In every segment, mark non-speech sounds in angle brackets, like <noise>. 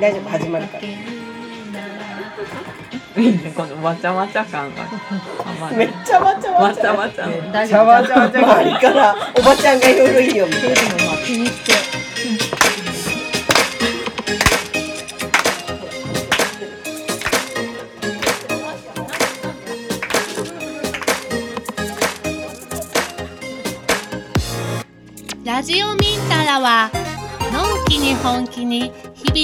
大丈夫始まるから。いいねこのわちゃわちゃ感が。めっちゃわちゃわわちゃちゃわちゃちゃわちゃわちゃ周りからおばちゃんがいろいろいいよみたいな気にして。ラジオミンタラはのんきに本気に日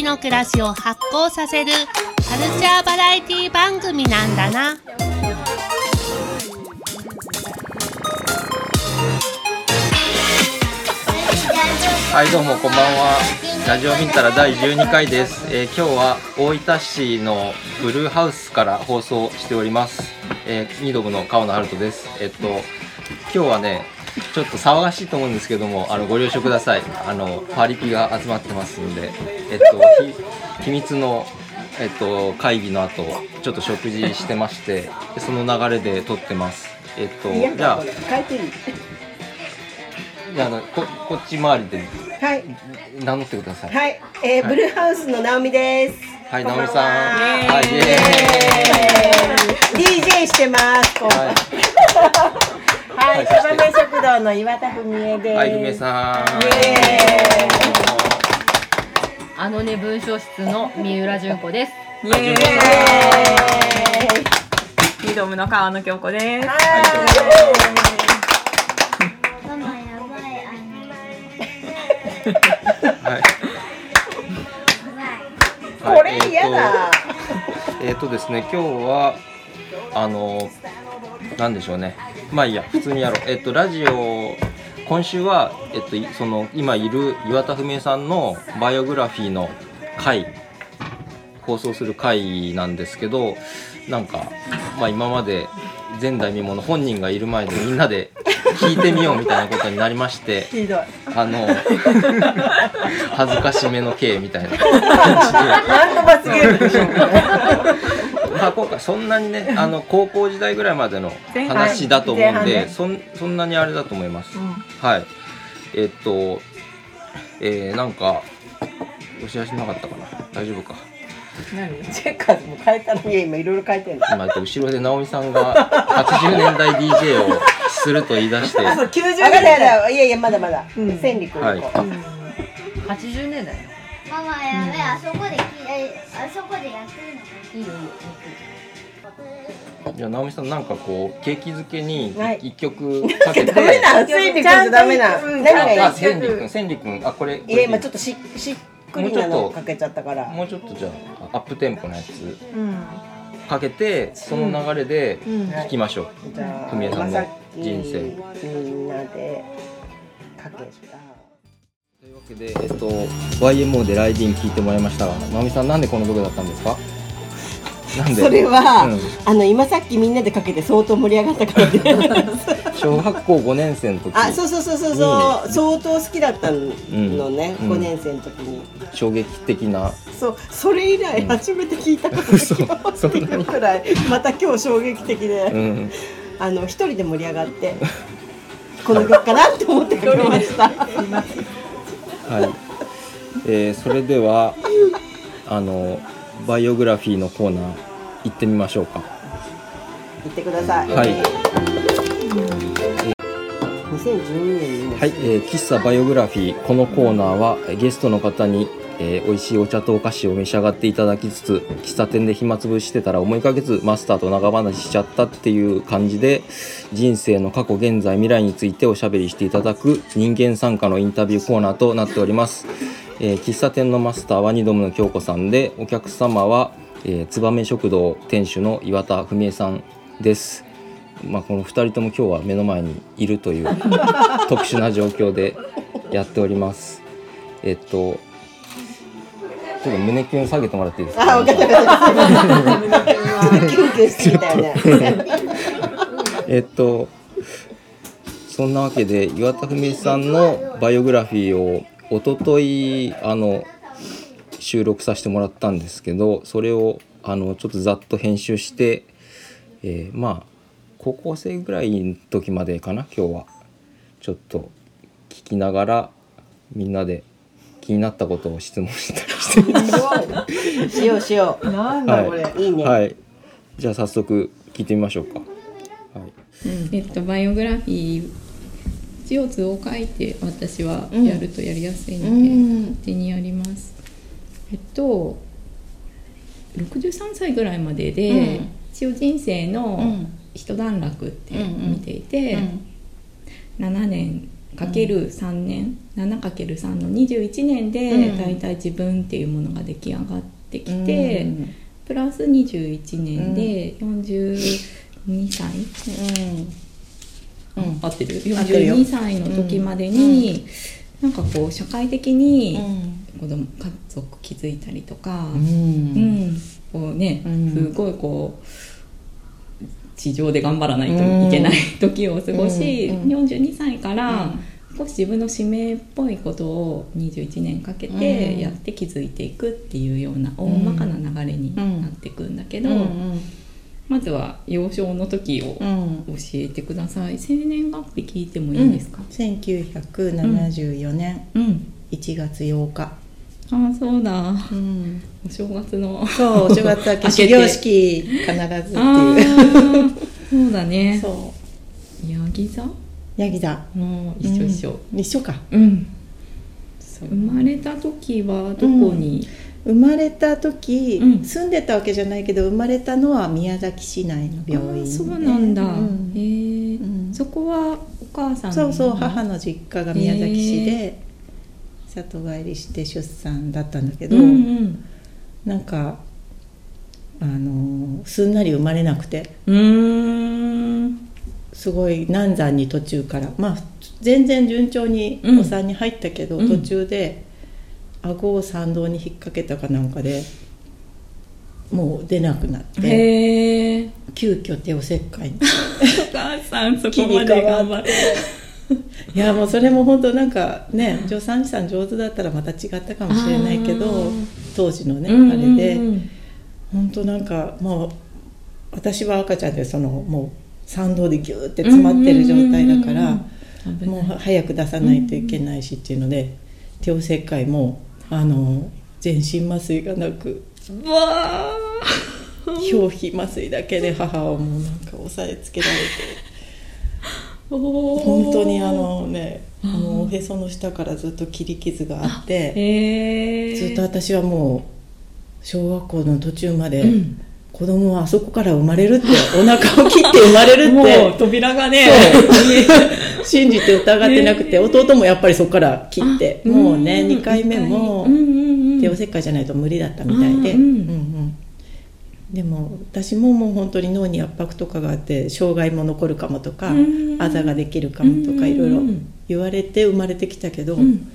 々の暮らしを発酵させるカルチャーバラエティ番組なんだな。はいどうもこんばんは。ラジオミンタラ第12回です、えー今日は大分市のブルーハウスから放送しております、えー、二度の川野春人です。えっと今日はねちょっと騒がしいと思うんですけどもあのご了承ください。あのパリピが集まってますんでえっと <laughs> ひ秘密のえっと会議の後ちょっと食事してましてでその流れで撮ってます。えっとじゃあじゃあここっち周りではい。名乗ってください。はい、えー、ブルーハウスの直美です。はい、直美さん。はい、イエーイ。DJ してます。こんばんはーイ。はい、<laughs> はい燕食堂の岩田文江ですはい、はい、梅さん。あのね文章室の三浦純子ですイエはい純子ーイリドムの川野京子ですママやばいはい。これ嫌だえっ、とですね、今日は。あの。なんでしょうね。まあいいや、普通にやろう。えっ、と、ラジオ。今週は、えっと、いその今いる岩田文江さんのバイオグラフィーの回放送する回なんですけどなんか、まあ、今まで前代未聞の本人がいる前でみんなで聞いてみようみたいなことになりましてあの恥ずかしめの刑みたいな感じで、まあ、今回そんなにねあの高校時代ぐらいまでの話だと思うんで、そんそんなにあれだと思います、はい。えっとえー、なんかお知らせなかったかな。大丈夫か。何？チェッカーズも変えたの？いや今いろいろ変えてるの。今後ろで直美さんが80年代 DJ をすると言い出して。そう90年代い。やいやまだまだ、千里君はい。の子、80年代ママやべえあそこできえあそこでやってるのかいいよいいよじゃあ直美さんなんかこう景気づけにはい。一曲かけて、ダメな千里君じゃダメなうん何がいいあ千里君千里君あこれこれいや今ちょっとししっくりなのかけちゃったから。もうちょっとじゃあアップテンポのやつ。うん。かけてその流れでうん。聴きましょう、じゃあ文江さんの人生。みんなでかけた。というわけで、えっと、YMO でライディン聴いてもらいましたが直美さんなんでこの曲だったんですか？それは、うん。あの今さっきみんなでかけて相当盛り上がったからで <laughs> 小学校5年生の時。あそうそうそうそうそう。相当好きだったのね、うん。5年生の時に。衝撃的な。そうそれ以来うん。初めて聞いたことがっていうくらいまた今日衝撃的で、うんあの一人で盛り上がってこの曲かなって思ってかけました。はい、えーそれではあのバイオグラフィーのコーナー行ってみましょうか。言ってください。はい。2012年はい、えー喫茶バイオグラフィー。このコーナーはえーゲストの方に、えー美味しいお茶とお菓子を召し上がっていただきつつ喫茶店で暇つぶしてたら思いかけずマスターと長話しちゃったっていう感じで人生の過去現在未来についておしゃべりしていただく人間参加のインタビューコーナーとなっております、えー喫茶店のマスターは二度目の京子さんでお客様は、えー、燕食堂店主の岩田文江さんですまあ、この2人とも今日は目の前にいるという <laughs> 特殊な状況でやっております。えっとちょっと胸キュン下げてもらっていいですか？あ分かったえっとそんなわけで岩田文さんのバイオグラフィーを一昨日あの収録させてもらったんですけどそれをあのちょっとざっと編集して、えーまあ高校生ぐらいの時までかな今日は。ちょっと聞きながらみんなで気になったことを質問したりし <laughs> しようしよう。なんだこれ、い、いね、はい。じゃあ早速聞いてみましょうか。はい。えっと、バイオグラフィー一応図を書いて私はやるとやりやすいので、うん。勝手にやりますえっと63歳ぐらいまでで、うん。一応人生のうん。一段落ってうんうん。見ていて、7年かける3年、7かける3の21年でうん。大体自分っていうものが出来上がってきて、うん。プラス21年で42歳、うん。うん。合ってる？合ってるよ。42歳の時までに、なんかこう社会的にうん子供家族築いたりとか、ううんんこうね、うん。すごいこう地上で頑張らないといけない時を過ごし、うん。42歳から少し自分の使命っぽいことを21年かけてうん。やって気づいていくっていうような大まかな流れになっていくんだけど、うん。まずは幼少の時をうん。教えてください。生年月日聞いてもいいですか、1974年うん。1月8日、ああそうだ。うん、お正月の。そうお正月明け始業式必ずってあいう。ーそうだね。そヤギ座？うヤギ座。の一緒一緒。うん一緒か。うん、生まれた時はどこに、生まれた時、うん。住んでたわけじゃないけど生まれたのは宮崎市内の病院そうなんだ、うん。へえ、うん。そこはお母さんそうそうの母の実家が宮崎市で里帰りして出産だったんだけど、うんうん。なんかあのすんなり生まれなくて。うーん。すごい難産に途中から。まあ全然順調にうん。お産に入ったけど、うん。途中で顎を産道に引っ掛けたかなんかでもう出なくなって急遽手を切開。に <laughs> お母さんそこまで頑張って <laughs> いやもうそれも本当なんかね助産師さん上手だったらまた違ったかもしれないけど当時のね、うん。あれでうん本当なんかもう私は赤ちゃんでそのもう産道でギューって詰まってる状態だから、もう早く出さないといけないしっていうので、手を切開もあの全身麻酔がなくうわ表皮麻酔だけで母はもうなんか押さえつけられて。ー本当にあのねあのおへその下からずっと切り傷があってずっと私はもう小学校の途中まで、うん。子供はあそこから生まれるってお腹を切って生まれるもってう扉がね <laughs> 信じて疑ってなくて、弟もやっぱりそこから切ってあもうねん2回目もうんうんうん。手を切開じゃないと無理だったみたいで、でも私ももう本当に脳に圧迫とかがあって障害も残るかもとか、うん。あざができるかもとかうん。いろいろ言われて生まれてきたけど、ん。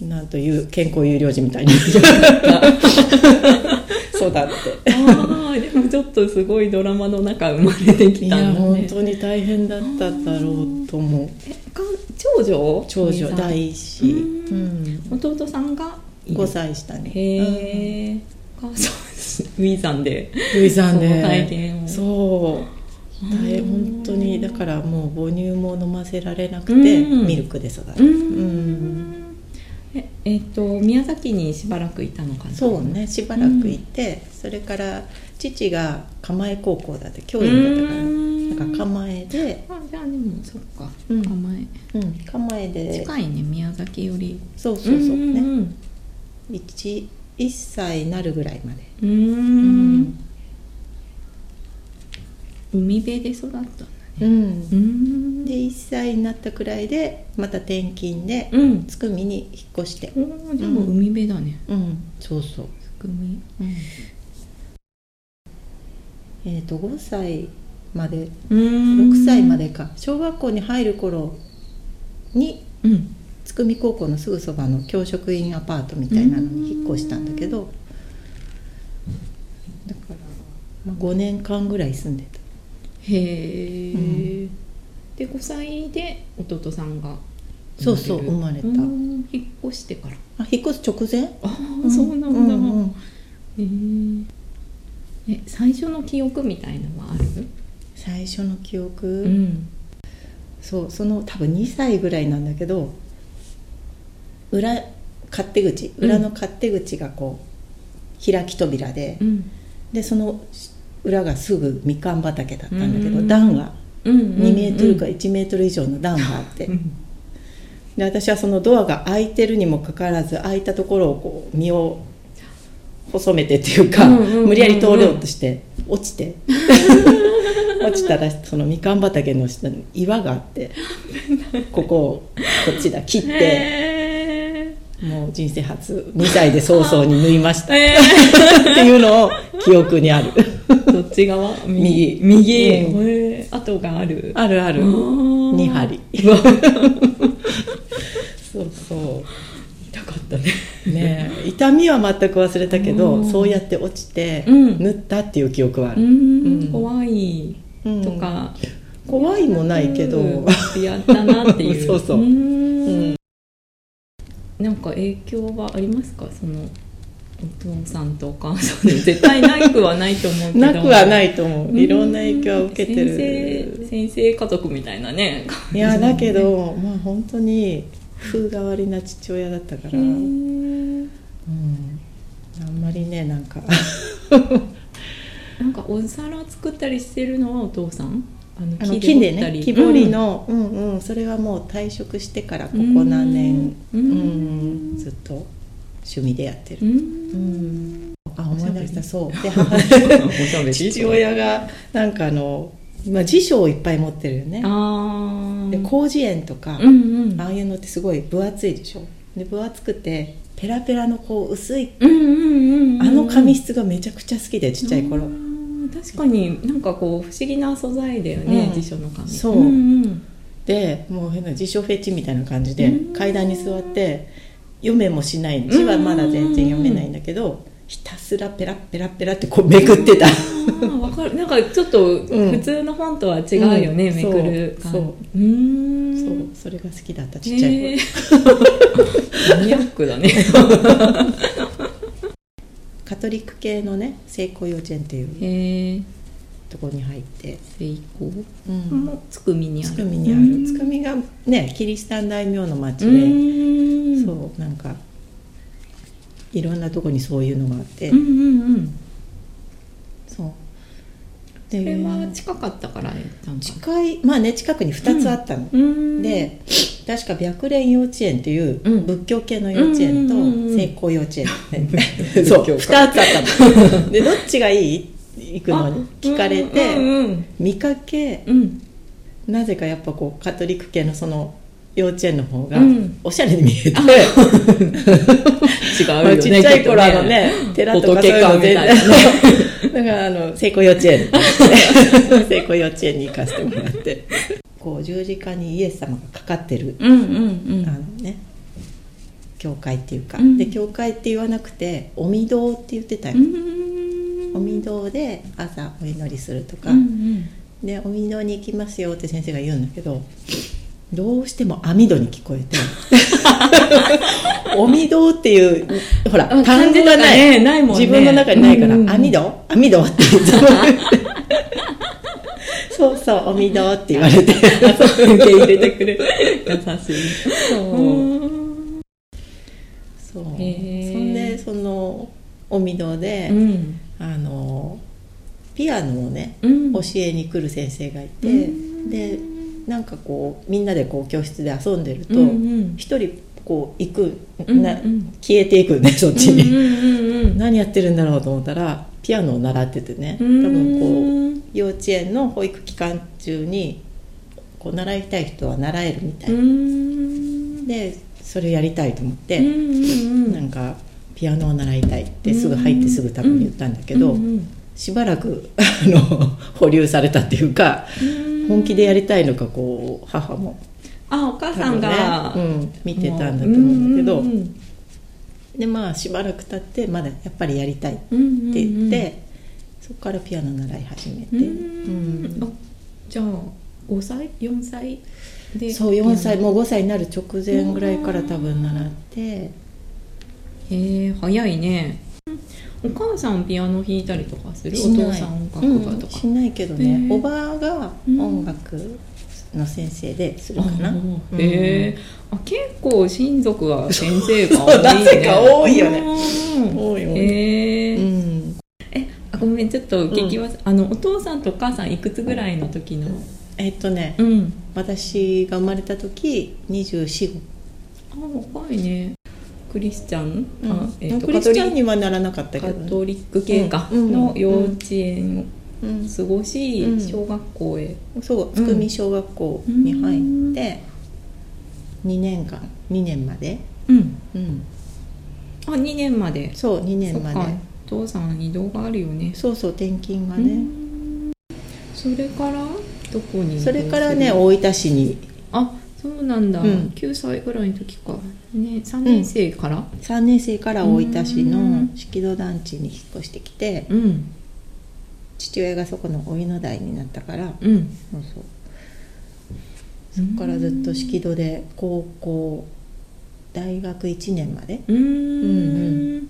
なんという健康有料児みたいに <laughs> そうだって。ああでもちょっとすごいドラマの中生まれてきいやたんだね。本当に大変だっただろうと思う。か長女？長女第一子、ううん。弟さんがいる。5歳下に。へえ、お母さんウィーさんで。ルイさんで。体験を。そう。大変本当に。だからもう母乳も飲ませられなくて、うん。ミルクで育うる、ん。ええっと宮崎にしばらくいたのかな？そうねしばらくいて、それから父が構え高校だって教員だったから。うん。なんか構えで、あじゃあでもそっか、うん。構えうん、構えで。近いね宮崎より。そうそうそう。ね、ん 1, 1歳になるぐらいまで、うんうん。海辺で育ったんだね。うん。うん。で1歳になったくらいでまた転勤でうん。つくみに引っ越して。おーでも海辺だね、うん。そうそう、つくみ。えっ、と5歳まで。うん。6歳までか。小学校に入る頃にうんつくみ高校のすぐそばの教職員アパートみたいなのに引っ越したんだけどだから、まあ、5年間ぐらい住んでた。へえ、うん。で5歳で弟さんがそうそう生まれた。うん。引っ越してから。あ引っ越す直前？ああ、そうなんだ、うんうんへえ。え最初の記憶みたいのはある？最初の記憶、ん。そうその多分2歳ぐらいなんだけど裏勝手口裏の勝手口がこう開き扉で、うん。でその裏がすぐみかん畑だったんだけど、うん。段がうん2メートルか1メートル以上の段があって、で私はそのドアが開いてるにもかかわらず開いたところをこう身を細めてっていうか、無理やり通ろうとして落ちて。<laughs> 落ちたらそのみかん畑の下に岩があってここをこっちだ切って。へもう人生初2歳で早々に縫いました。<laughs> ー。えっていうのを記憶にある。ーどっち側？<laughs> 右。右、うんへー。跡がある。あるある。ー。2針。<laughs> そうそう。痛かったね。ねえ。痛みは全く忘れたけどそうやって落ちてうん。縫ったっていう記憶はあうる、ん。怖いうん。とか、怖いもないけど、うん。やったなっていう。そうそう。うんなんか影響はありますか？そのお父さんとお母さん。で <laughs> 絶対なくはないと思うけどなくはないいと思う。いろんな影響を受けて先る生先生家族みたいなね。いやだけどまあ本当に風変わりな父親だったから、ううんん。あんまりねなんか。なんかお皿作ったりしてるのはお父さん？あのあの木木でね木彫りの、うんうんそれはもう退職してからここ何年、ううん。んずっと趣味でやってる、うん。うん。あ思い出した。そう。<laughs> で父親親がなんかあの、まあ、辞書をいっぱい持ってるよね。あで広辞苑とか、うんうん。ああいうのってすごい分厚いでしょ。で分厚くてペラペラのこう薄いうんうんうんうん。あの紙質がめちゃくちゃ好きでちっちゃい頃、うん確かになんかこう不思議な素材だよね、うん。辞書の紙。そう。んうん。でもう変な辞書フェチみたいな感じでうん。階段に座って読めもしない。字はまだ全然読めないんだけどひたすらペラッペラッペラってこうめくってた。わかる。なんかちょっとうん。普通の本とは違うよね、うん。めくる感。そう。う。ーん。そう。それが好きだったちっちゃい頃、へー。マニアックだね <laughs> カトリック系のね聖光幼稚園っていうとこに入って、成功うん。もつくみにある。つくみにある。つくみがねキリシタン大名の町うで、そうなんかいろんなとこにそういうのがあって、うんうんうんそれでは近かったから近いまあね近くに2つあったの、うん。で確か白蓮幼稚園っていううん。仏教系の幼稚園と聖光幼稚園。そう2つあったの。<laughs> でどっちがいい？行くのに。聞かれて、うんうん。見かけうん。なぜかやっぱこうカトリック系のその幼稚園の方がうん。おしゃれに見えて、<laughs> 違うよねまあちっちゃい頃あのね寺とかそういうの <laughs> だからあの聖光幼稚園聖光 <laughs> 幼稚園に行かせてもらって。こう十字架にイエス様がかかってる、うんうんうん。あのね教会っていうか、うん。で教会って言わなくてお御堂って言ってたよ、お御堂で朝お祈りするとか、うんうん。でお御堂に行きますよって先生が言うんだけどどうしても網戸に聞こえて。お御堂っていうほらあ単語がない、ねないもんね。自分の中にないから、うんうん網戸？網戸？って言ってそうそうお御堂って言われて。受け入れてくれる優しい。そう。う。んそうそんでそのお御堂で、うん。あのピアノをねうん。教えに来る先生がいて、うん。でなんかこうみんなでこう教室で遊んでると一、人こう行く、うんなうん。消えていくねそっちに、何やってるんだろうと思ったらピアノを習っててね。多うん。分こう幼稚園の保育期間中にこう習いたい人は習えるみたい、うん。でそれやりたいと思って、なんかピアノを習いたいってすぐ入ってすぐ多分言ったんだけど、うんうんしばらくあの <laughs> 保留されたっていうか本気でやりたいのかこう母も。あお母さん多分ねが、うん、見てたんだと思うんだけど、うんうんでまあしばらく経ってまだやっぱりやりたいってうんうん言って、うん。そこからピアノ習い始めて、うん。うん。あじゃあ5歳？4歳でそう4歳うもう5歳になる直前ぐらいから多分習って。へえ早いねお母さんピアノ弾いたりとかする？お父さん音楽家とか。うんしないけどへねえおばあが音楽の先生でするかな、あうえあ結構親族は先生が多いね。なぜか多いよね。うん。多いよねへえうん。あごめんちょっと聞きます、あのお父さんとお母さんいくつぐらいの時の？えっとね、うん。私が生まれた時24あ若いねクリスチャン、うん。あえっとク。リスチャンカにはならなかったけどね、カトリック系か、うん。の幼稚園をうん。過ごし、うん。小学校へ。そうつくみ小学校に入って2年間2年まで、うん。うん、あ2年まで。そう2年まで。お父さん移動があるよね。そうそう転勤がうね、ん。それからどこにそる？れからね大分市に。あそうなんだ、うん。9歳ぐらいの時か。ね3年生から？3年生から大分市うのん。式戸団地に引っ越してきてうん。父親がそこのお湯の台になったからうん。そうそう。そこからずっと式戸で高校大学1年まで？うーん。うんう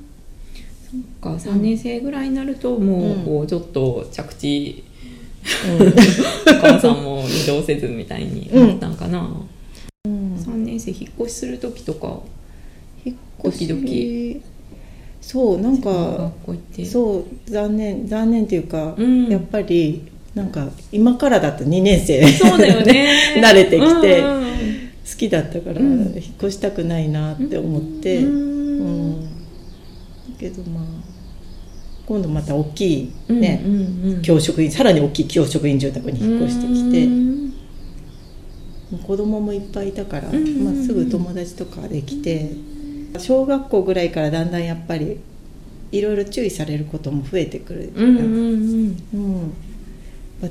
そっか。3年生ぐらいになるともううんこうちょっと着地。うん。<laughs> お母さんも移動せずみたいになったんかな、うん3年生引っ越しする時とか。引っ越し。ドキそうなんかそう残念残念っていうか、うん。やっぱりなんか今からだと2年生。そうだよね。<laughs> 慣れてきてうんうん。好きだったからうん。引っ越したくないなって思って、ううん。んだけどまあ今度また大きいね、うんうんうん。教職員さらに大きい教職員住宅に引っ越してきて。うん子供もいっぱいいたから、うんまあ、すぐ友達とかできて小学校ぐらいからだんだんやっぱりいろいろ注意されることも増えてくる、うん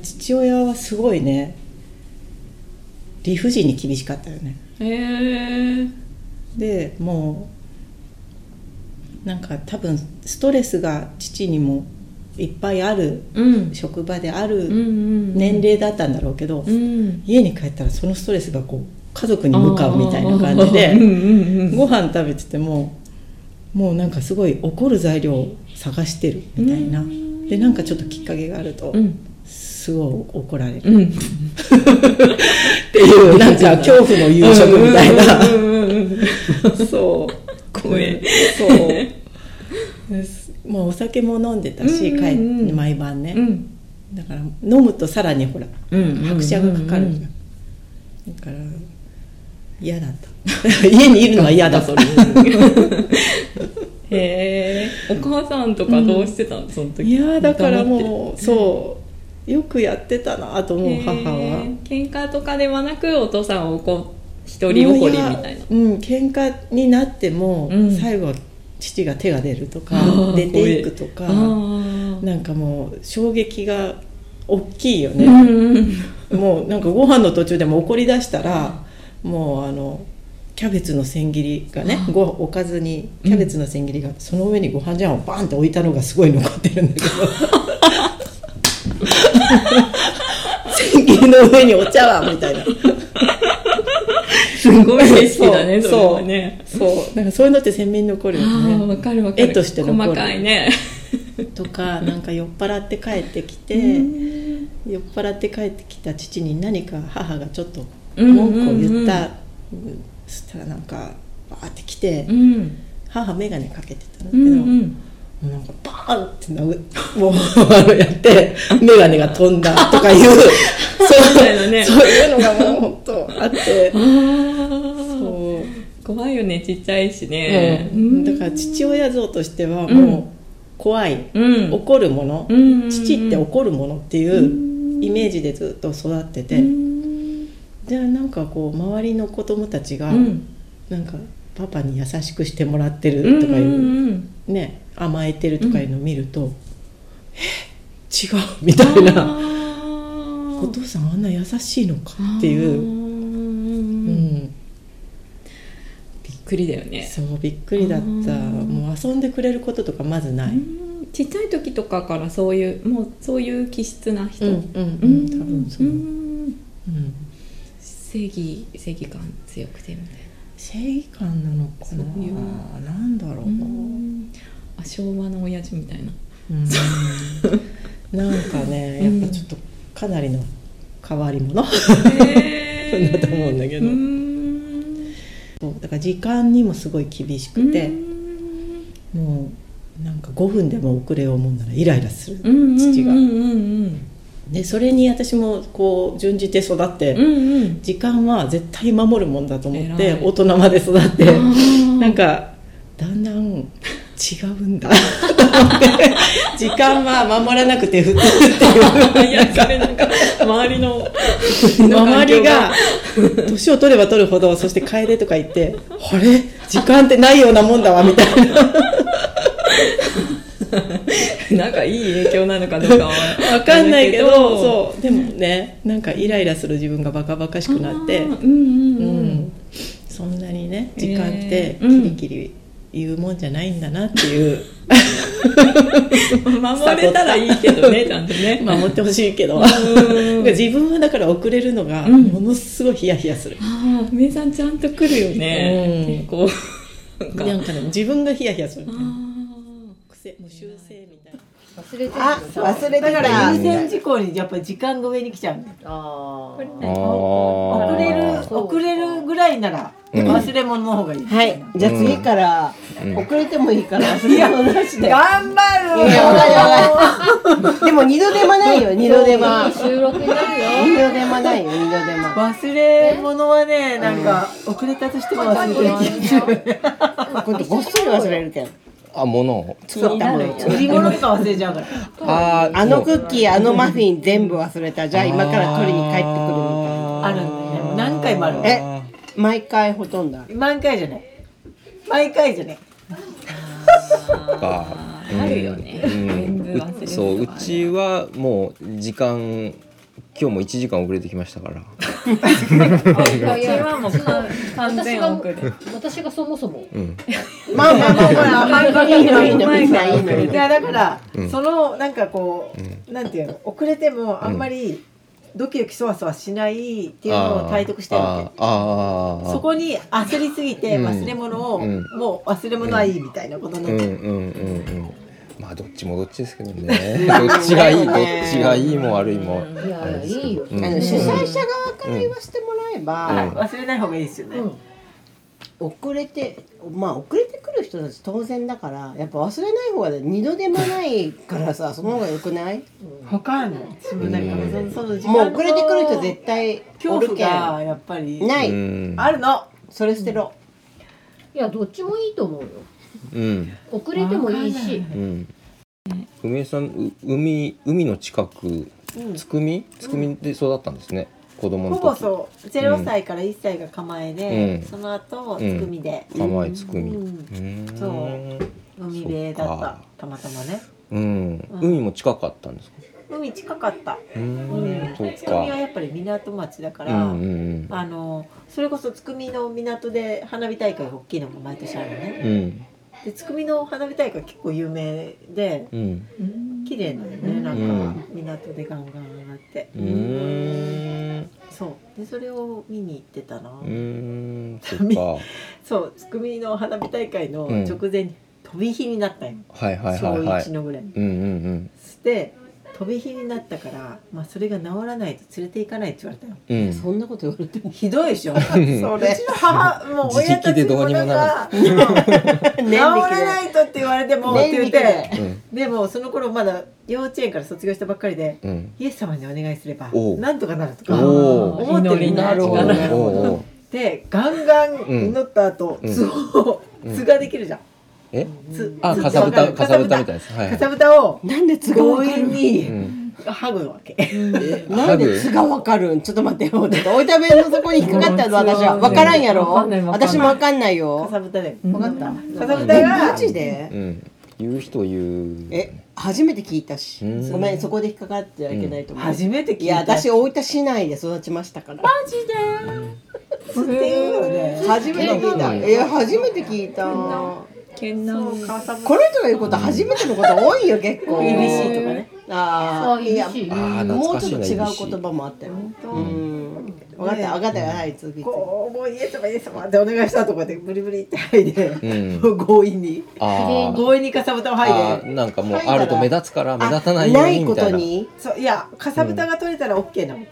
父親はすごいね理不尽に厳しかったよね。へえでもうなんか多分ストレスが父にもいっぱいあるうん。職場であるん年齢だったんだろうけど、うん。家に帰ったらそのストレスがこう家族に向かうみたいな感じで、うんうんうんご飯食べててももうなんかすごい怒る材料を探してるみたいな、でなんかちょっときっかけがあると、うん。すごい怒られる、っうん。ていうなんか恐怖の夕食みたいな、そう。怖えそう <laughs> もうお酒も飲んでたし、うんうんうん。帰毎晩ね、うん。だから飲むとさらにほらうん拍車がかかる、うんうん。だから嫌だった。<laughs> 家にいるのは嫌だった、<laughs> へえお母さんとかどうしてたの？その時。いやだからもうそう。よくやってたなと思う母は。喧嘩とかではなくお父さんをこう一人怒りみたいな。もうん。喧嘩になっても、うん。最後は父が手が出るとか出ていくとかなんかもう衝撃が大きいよね、うんうん。もうなんかご飯の途中でも怒り出したらもうあのキャベツの千切りがねごおかずにキャベツの千切りが、その上にご飯ジャンをバンって置いたのがすごい残ってるんだけど。<laughs> 千切りの上にお茶碗みたいなすごい景色だねそうね。そう。なんかそういうのって鮮明に残るよああわねかるわかる。絵として残る。細かいね。<laughs> とかなんか酔っ払って帰ってきて酔っ払って帰ってきた父に何か母がちょっと文句を言った、そしたらなんかバーって来て、うん。母眼鏡かけてたんだけど、うんうん。なんかバーンって殴 <laughs> もうやって眼鏡が飛んだとかいう <laughs> そういうのがもう本当あって怖いよねちっちゃいしね。うん。だから父親像としてはうん。もう怖い、うん。怒るもの、うん父って怒るものっていうイメージでずっと育ってて、うん。じゃあなんかこう周りの子供たちが、うん。なんかパパに優しくしてもらってるとかいう、うんね甘えてるとかいうのを見ると、え違うみたいな。あお父さんあんな優しいのかっていう、ううんくりだよね。そうびっくりだった。もう遊んでくれることとかまずない、うん。うんちっちゃい時とかからそういうもうそういう気質な人。うんうん多分そう、ん。うん。正義正義感強くてみたい正義感なのかな。そういう。なんだろう、なあ昭和の親父みたいな。うん。<laughs> なんかねやっぱちょっとかなりの変わり者。へるん <laughs> だと思うんだけど、うんそうだから時間にもすごい厳しくて、もうなんか5分でも遅れを思うならイライラする、うん父が。でそれに私もこう順じて育って、うんうん。時間は絶対守るもんだと思って大人まで育ってー。なんかだんだん違うんだ。<laughs> 時間は守らなくて普通っていう。いやそれなんか周りの周りが年を取れば取るほどそして帰れとか言ってあれ？時間ってないようなもんだわみたいな。なんかいい影響なのかどうかは。わかんないけどうそう。でもねなんかイライラする自分がバカバカしくなってうんうんううん。んそんなにね時間ってキリキリ言うもんじゃないんだなっていう。<laughs> 守れたらいいけどね <laughs> ちゃんとね。守ってほしいけど。うん。自分はだから遅れるのがうん。ものすごいヒヤヒヤする、ああめいさんちゃんと来るよね、うん。結構。なんか。ね自分がヒヤヒヤするあ癖もう修正忘れてる。あ忘れてた。だから優先事項にやっぱり時間が上に来ちゃうあー。あー。遅れる遅れるぐらいならうん。忘れ物の方がいい。はい。じゃあ次からうん。遅れてもいいから忘れ物なしで。頑張るでも二度手間ないよ二度手間。収録になるよ。二度手間ないよ二度手間。忘れ物はねなんか遅れたとしても忘れてる。気がする今度ごっそり忘れるけんあ物を。作ったもの売り物とか忘れちゃう。からあーあのクッキーあのマフィン全部忘れたじゃあ今から取りに帰ってくるみたいな。あるんだよ。ね何回もあるえ毎回ほとんど。毎回じゃない。毎回じゃない。かあるよね。うん。全部忘れるとかうそううちはもう時間今日も1時間遅れてきましたから。私がそもそも。うん。まあまあまあまあまあいいのいいのいいのいいいのやだから、うんそのなんかこう、なんていうの遅れてもあんまりドキドキそわそわしないっていうのを体得してるわけそこに焦りすぎてうん忘れ物を、うんもう忘れ物はいいみたいなことになっちゃまあどっちもどっちですけどね。<laughs> どっちがいいどっちがいいも悪いも。いやいやいいよ。うん。あの主催者側から言わせてもらえば、うん。忘れない方がいいですよね、うん。遅れてまあ遅れてくる人たち当然だからやっぱ忘れない方が二度手間ないからさ <laughs> その方がよくない？わかんない私もうん。そのその時間もう遅れてくる人絶対お恐怖がやっぱりない、うん。あるの。それ捨てろ、いやどっちもいいと思うよ。うん遅れてもいいし。うん。梅江さんう海海の近くつくみ？つくみで育ったんですね子供のほぼ時そう。0歳から1歳が構えで、うん。その後つくみで、構えつくみ。うん。うん。そう。海辺だっそったか。たまたまね。うん。うん。海も近かったんですか？海近かった。ううん。んそうつくみはかやっぱり港町だから、うんうんうん。あのそれこそつくみの港で花火大会が大きいのが毎年あるのね。うんでつくみの花火大会結構有名でうん。綺麗なのね。なんか港でガンガン上がって、うーん。そう。でそれを見に行ってたな、うーん。そうつくみの花火大会のうん。直前に飛び火になったんよ、はいはい小はいはい。1のぐらい。にうんうん。で飛び火になったから、まあ、それが治らないと連れて行かないって言われたよ。うん。うんそんなこと言われても。ひどいでしょ。そ <laughs> それ。うちの母もう親たち自力でどうにもならんか治らないとって言われてもって言ってうん。でもその頃まだ幼稚園から卒業したばっかりでうん。イエス様にお願いすればなんとかなるとか。お思ってるんだでガンガン祈った後、うん。巣をうん。巣ができるじゃん、え？巣あ巣かさぶたわかさぶたみたいです。はいかさぶたをなんで都合強引うにん剥ぐわけ、なんで津がわかるん？ちょっと待ってよ。ちょっと置いた弁のそこに引っかかったの私は。わからんやろ私もわかんないかよ。さぶたで。わかった？かさぶたえ、がマジで？うん。言う人言う。え、初めて聞いたし。うん。ごめん、そこで引っかかってはいけないと思う。初めて聞いたいや、私大分市内で育ちましたから。っていうのね。初めて聞いた。え、初めて聞いた。県南この人が言うこと初めてのこと多いよ、<laughs> 結構。ABC とかね。ああ、いや、もうちょっと違う言葉もあったよ。当。うん。わかった、わかったよ。はい、次。次こうもうイエス様イエス様ってお願いしたとかでブリブリって剥いで、強引に。強引にかさぶたを剥あいでーなんかもうあると目立つから目立たないようないこにみたいなとに？そういやかさぶたが取れたら OK なわけ、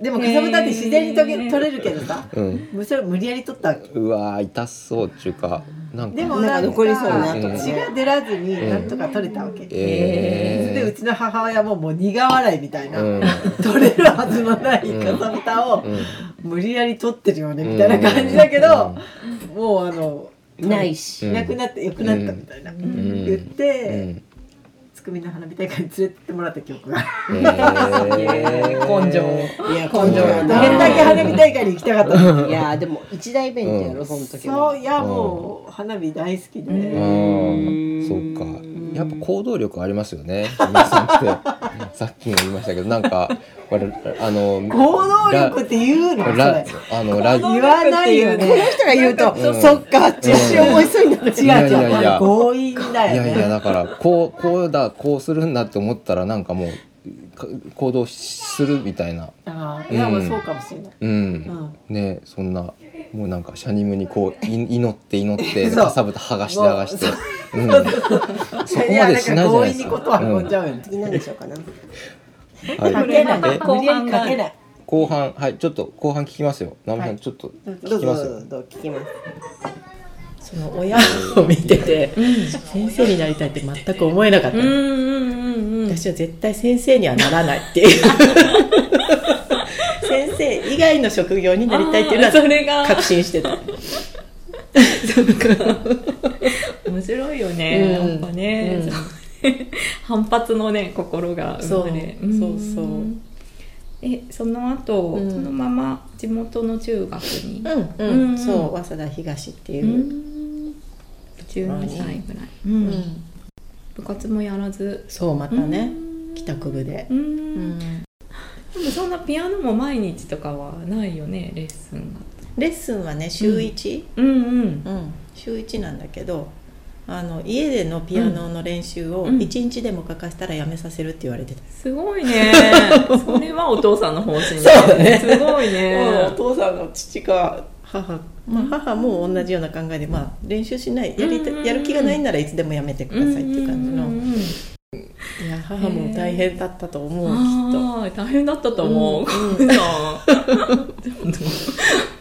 でもかさぶたって自然に取れ取れるけどさ。うんむそれ無理やり取ったわけ。うわー痛そうっていうかなんか。でもなんか残りそうな。うん血が出らずになんとか取れたわけ、えでうちの母親ももう苦笑いみたいな、うん。取れるはずのないかさぶたをうん。無理やり取ってるよねみたいな感じだけど、もうあのないし。いなくなってよくなったみたいな、ん。言って、うんつくみの花火大会に連れてってもらった記憶が。えー。根性。いや根性どれだけ花火大会に行きたかったの。いやでも一大イベントやろその時は。そういやもう花火大好きで、うん。そうかやっぱ行動力ありますよね。皆さんってさっきも言いましたけどなんかこれあの行動力って言うの？そラれ。あのラ言わないよね。この人が言うと、うんそっかって一瞬思いそうになる。違う違ういや。いやいや強引だよね。いやいやだからこうこうだこうするんだって思ったらなんかもうか行動するみたいな。ああいやそうかもしれない、うん、ねそんなもうなんかシャニムにこうい祈って祈ってかさぶた剥がして剥がして。もう。ん、そこまでしないじゃないですか。強引にことは運んじゃうよね、次何でしょうかな。はい。かけない。え？無理やりかけない。後半はいちょっと後半聞きますよ。直美さん、ちょっとどう聞きますよ。ぞどうぞ聞きます。その親を見てて、先生になりたいって全く思えなかった。私は絶対先生にはならないっていう先生以外の職業になりたいっていうのあーそれが。は確信してた。<laughs> 面白いよね、うん。なんかね、うん。<laughs> 反発のね心が生まれ。そう。そうそう。んえその後、うん。そのまま地元の中学に、うんうん、うん。そう早稲田東っていう。う、ん。12歳ぐらい、うん。うん。部活もやらず。そうまたね、帰宅部で。う、ん、うんでもそんなピアノも毎日とかはないよねレッスン。がレッスンはね週1、うん。うんうん。週1なんだけどあの家でのピアノの練習をうん。1日でも欠かしたらやめさせるって言われてた、すごいね。<laughs> それはお父さんの方針だね。すごいね。お父さんの父か母、まあ、母も同じような考えで、まあ、練習しないやりたうんうん。うんやる気がないんならいつでもやめてくださいっていう感じの、うんうんうんいや母も大変だったと思うきっああ大変だったと思う、うんこん。<laughs>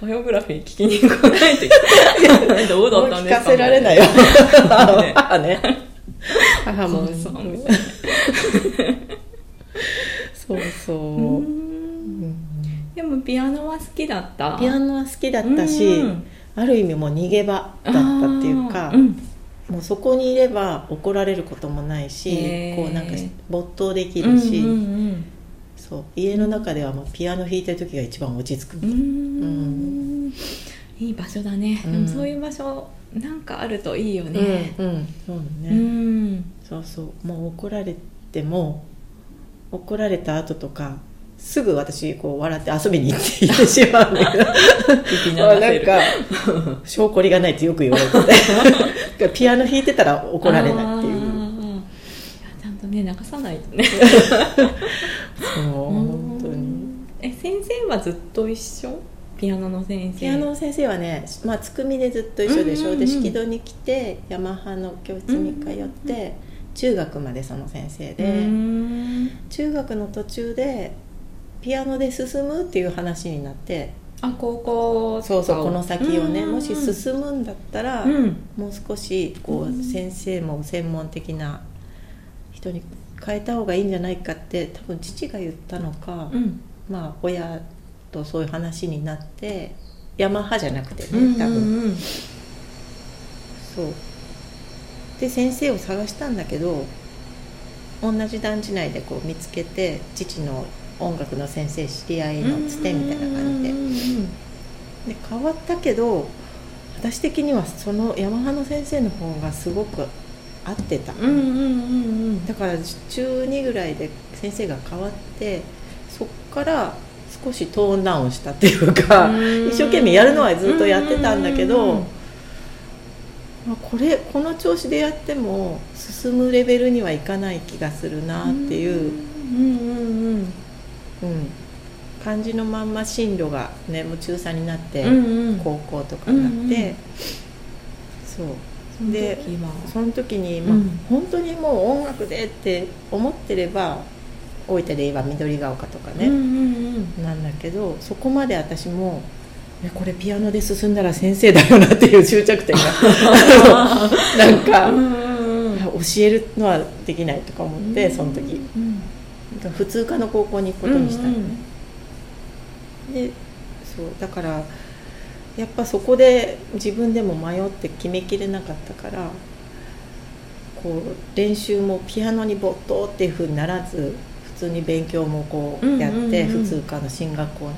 バイオグラフィー聞きに行かないといけない。どうだとったんですか、聞かせられないよね。母ね母もそうそうそうそう。うん。でもピアノは好きだった。ピアノは好きだったし、うん。ある意味もう逃げ場だったっていうかうんもうそこにいれば怒られることもないしへー。こうなんか没頭できるし、うんうんそう家の中ではもうピアノ弾いてる時が一番落ち着く、うん。うん。いい場所だね、うん。でもそういう場所なんかあるといいよね。うんうん。そうね、うん。そうそう。もう怒られても怒られた後とかすぐ私こう笑って遊びに行って行ってしまうんだけどなんか証拠りがないってよく言われてて。<laughs> ピアノ弾いてたら怒られないっていう。いやちゃんとね流さないとね。そう本当に。え先生はずっと一緒？ピアノの先生。ピアノの先生はね、まあ、つくみでずっと一緒でしょ、うんうんうん。で式戸に来てヤマハの教室に通って、中学までその先生で、うん。中学の途中でピアノで進むっていう話になってあ高校そうそうこの先をね、うん。もし進むんだったら、うん。もう少しこう先生も専門的な人に変えた方がいいんじゃないかって多分父が言ったのか、うん。まあ親とそういう話になってヤマハじゃなくてうんね多分、うん。そう。で先生を探したんだけど同じ団地内でこう見つけて父の音楽の先生知り合いのつてみたいな感じで。で変わったけど私的にはそのヤマハの先生の方がすごく合ってた、うんうんうんうん。だから中2ぐらいで先生が変わってそっから少しトーンダウンしたっていうかうん。一生懸命やるのはずっとやってたんだけうんど、まあ、これこの調子でやっても進むレベルにはいかない気がするなっていう、うん。うんうんうん感じのまんま進路がねもう中3になって、うんうん。高校とかになって、うんそう。でその時は。その時に、まあうん本当にもう音楽でって思ってれば大分で言えば緑ヶ丘とかね、うんうんなんだけどそこまで私もえこれピアノで進んだら先生だよなっていう終着点が <laughs> なんか、教えるのはできないとか思って、その時うん普通科の高校に行くことにしたの。ね、でそうだからやっぱそこで自分でも迷って決めきれなかったからこう練習もピアノに没頭っていうふうにならず普通に勉強もこうやって、うんうんうん。普通科の進学校に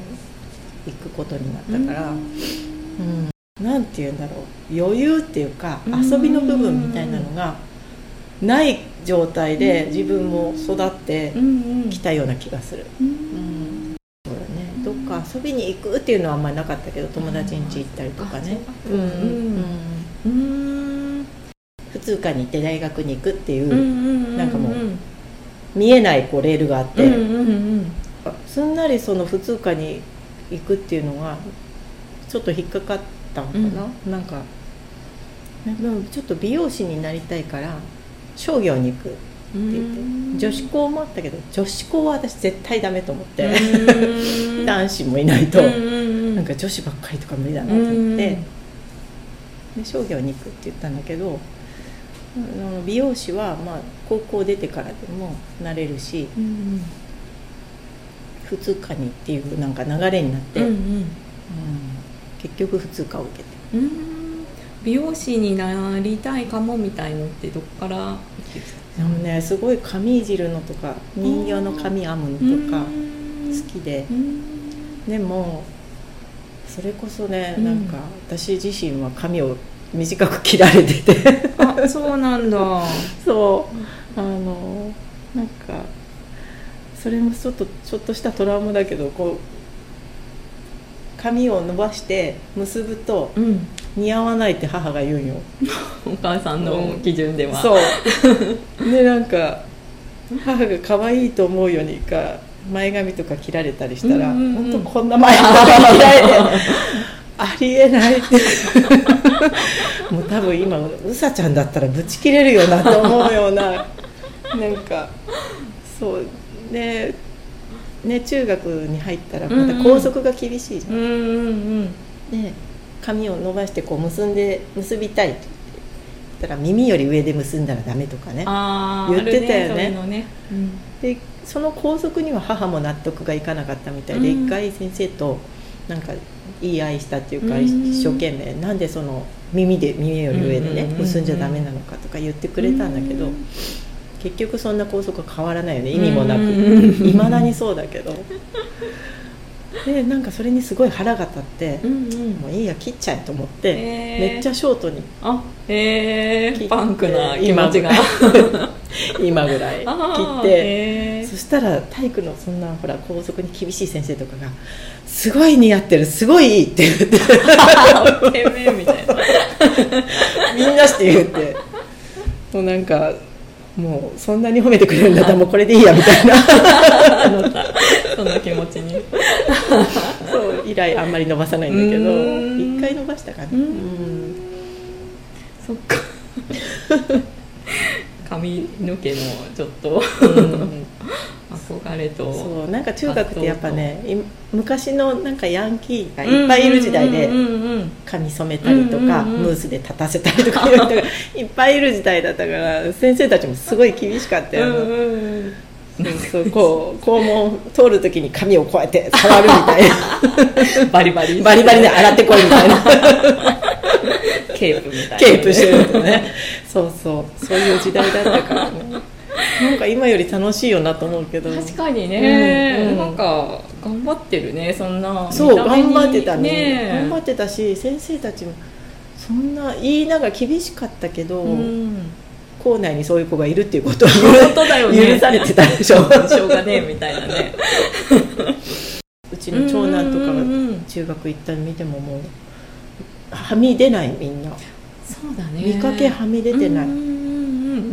行くことになったから、うん。なんて言うんだろう。余裕っていうか遊びの部分みたいなのがない状態で自分も育ってきたような気がする。うん。そうだね、どっか遊びに行くっていうのはあんまりなかったけど友達ん家行ったりとかね。うんうん。うん。普通科に行って大学に行くっていう、うんうんなんかもう見えないこうレールがあって、うんうんうんすん。なりその普通科に行くっていうのがちょっと引っかかったのかな、なんかでもちょっと美容師になりたいから商業に行くって言って女子校もあったけど女子校は私絶対ダメと思って <laughs> 男子もいないと。なんか女子ばっかりとか無理だなと思って。で商業に行くって言ったんだけど美容師はまあ高校出てからでもなれるし普通科にっていうなんか流れになって、うんうん。うん。結局普通科を受けて。うん美容師になりたいかもみたいのってどっから？でもねすごい髪いじるのとか人形の髪編むのとか好きで。でもそれこそねうん。なんか私自身は髪を短く切られてて。あそうなんだ。<laughs> そう。あのなんかそれもちょっとちょっとしたトラウマだけどこう髪を伸ばして結ぶとうん似合わないって母が言うんよ。お母さんの基準では、そう。でなんか母が可愛いと思うようにか前髪とか切られたりしたら、うんうんうん。本当こんな前髪切られてありえないって。<laughs> もう多分今うさちゃんだったらぶち切れるよなと思うようななんかそう。ねね中学に入ったらまた校則が厳しいじゃん、うんうんうん。で髪を伸ばしてこう結んで結びたいって言ったら耳より上で結んだらダメとかね。言ってたよね。あるそね。うん。でその校則には母も納得がいかなかったみたいでうん。一、回先生となんか言い合いしたっていうか、うん。一生懸命なんでその耳で耳より上でね、うんうんうんうん。結んじゃダメなのかとか言ってくれたんだけど、結局そんな校則は変わらないよね。意味もなく。うんいまだにそうだけどでなんかそれにすごい腹が立って、うんうん。もういいや切っちゃえと思って、へー。めっちゃショートにあへえパンクな気持ちが。<laughs> 今ぐらい切ってへー。そしたら体育のそんなほら校則に厳しい先生とかが「すごい似合ってるすごいいい」って言って。てめえみたいな。<laughs> みんなして言って。もうなんかもうそんなに褒めてくれるんだったらもうこれでいいやみたいな。<laughs> その気持ちにそう以来あんまり伸ばさないんだけどうん。一回伸ばしたかな、うん。そっか。<laughs> 髪の毛のちょっと憧れと。そうなんか中学ってやっぱねい昔のなんかヤンキーがいっぱいいる時代で髪染めたりとか、ムースで立たせたりとかいう人がいっぱいいる時代だったから先生たちもすごい厳しかったよ、うんうんうんそうこう校門通る時に髪をこうやって触るみたいな。<laughs> バリバリ。バリバリで洗ってこいみたいな。<laughs> ケープみたいなケープしてるとね。そうそう。そういう時代だったからね。<laughs> なんか今より楽しいよなと思うけど。確かにね、うんうん。なんか頑張ってるねそんな。そう頑張ってたね。ね頑張ってたし先生たちもそんな言いながら厳しかったけど、うん校内にそういう子がいるっていうことを <laughs> ね許されてたでしょしょうがねえみたいなね。うちの長男とかが中学行ったの見てももうはみ出ないみんな。そうだね。見かけはみ出てない。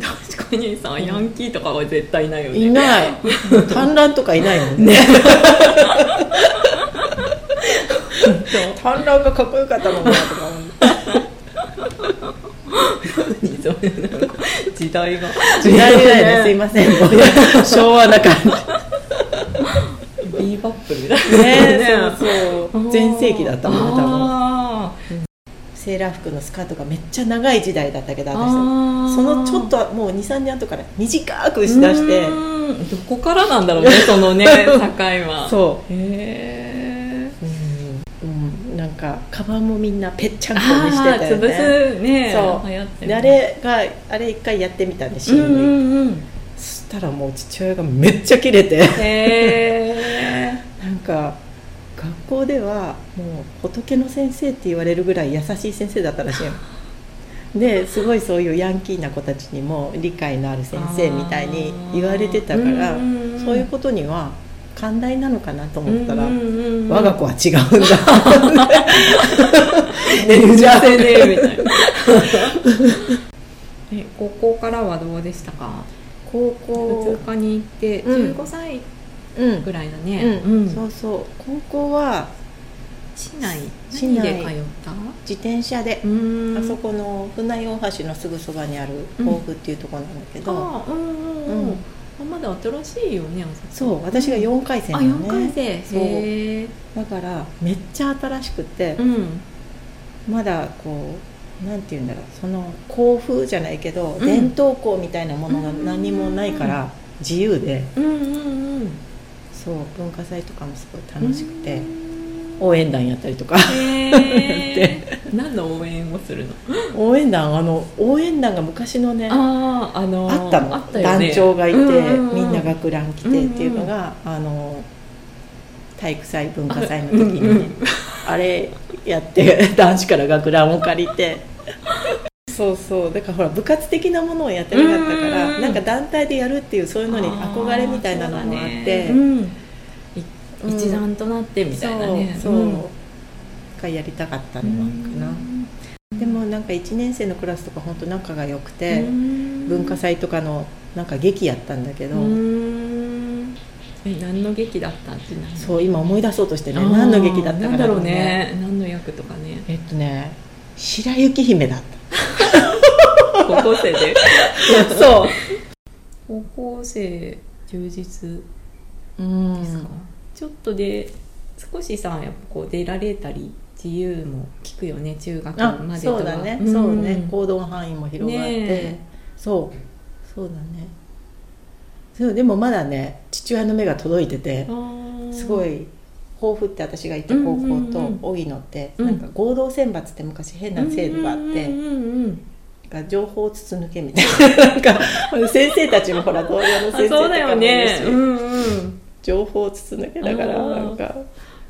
確かにさヤンキーとかは絶対いないよね。いない。<laughs> 観覧とかいないもんね。<laughs> 観覧がかっこよかったのかなとか思って時代が。時代だよね。すいません。昭和な感じ。プルみたいな。ねそうそう。全盛期だったもんね多分。あセーラー服のスカートがめっちゃ長い時代だったけどー。私。そのちょっともう23年後から短くしだして。どこからなんだろうねそのね <laughs> 境は。そう。へえカバンもみんなぺっちゃんこにあしてたよね。すね。そう。あれがあれ一回やってみたんでシーンに、うんうん。うんそしたらもう父親がめっちゃキレて。へえなんか学校ではもう仏の先生って言われるぐらい優しい先生だったらしいよ。<laughs> ですごいそういうヤンキーな子たちにも理解のある先生みたいに言われてたからそういうことには寛大なのかなと思ったら、我が子は違うんだ。<laughs> ねじゃせねえみたいな。<laughs> え高校からはどうでしたか？高普校通科に行ってうん。15歳うんぐらいだね、そうそう。高校は市内？市内。何で通った？自転車で、うん。あそこの船井大橋のすぐそばにある甲府っていうところなんだけど、あうんうんうん、うん。あまだ新しいよねあそう私が4回生あなのね。四回生。そう。へえだからめっちゃ新しくて、うん。まだこうなんて言うんだろうその甲府じゃないけど、うん。伝統校みたいなものが何もないから自由で、うんうんうんそう文化祭とかもすごい楽しくて、応援団やったりとか。へえ <laughs> 何の応援をするの？応援団あの応援団が昔のねあああのーあったの。あったよね。団長がいて、うんうんうん。みんな学ラン着てっていうのが、あの体育祭文化祭の時にね、うんうん <laughs> あれやって男子から学ランを借りて。そうそう。だからほら部活的なものをやってなかったから、うんなんか団体でやるっていうそういうのに憧れみたいなのもあって一団となってみたいなね。そうそう、ん。がやりたかったのかな、でもなんか1年生のクラスとか本当仲が良くて、文化祭とかのなんか劇やったんだけど、うん。え何の劇だったんちなそう今思い出そうとしてね何の劇だったかななんだろうね。何の役とかね。えっとね白雪姫だった。<laughs> 高校生で？<laughs> そう。高校生充実うんですか、ちょっとで少しさやっぱこう出られたり自由も聞くよね中学あまでそうだね、ん。そうね。行動範囲も広がって、ねえ。そう。そうだね。そうでもまだね父親の目が届いててすごい抱負って私が行った高校と荻野ってうん。なんか合同選抜って昔変な制度があってなんか情報筒抜けみたいな。なんか <laughs> 先生たちもほら同僚のあ先生とそうだよかもいるし、ね。うんうん情報筒抜けだからなんか。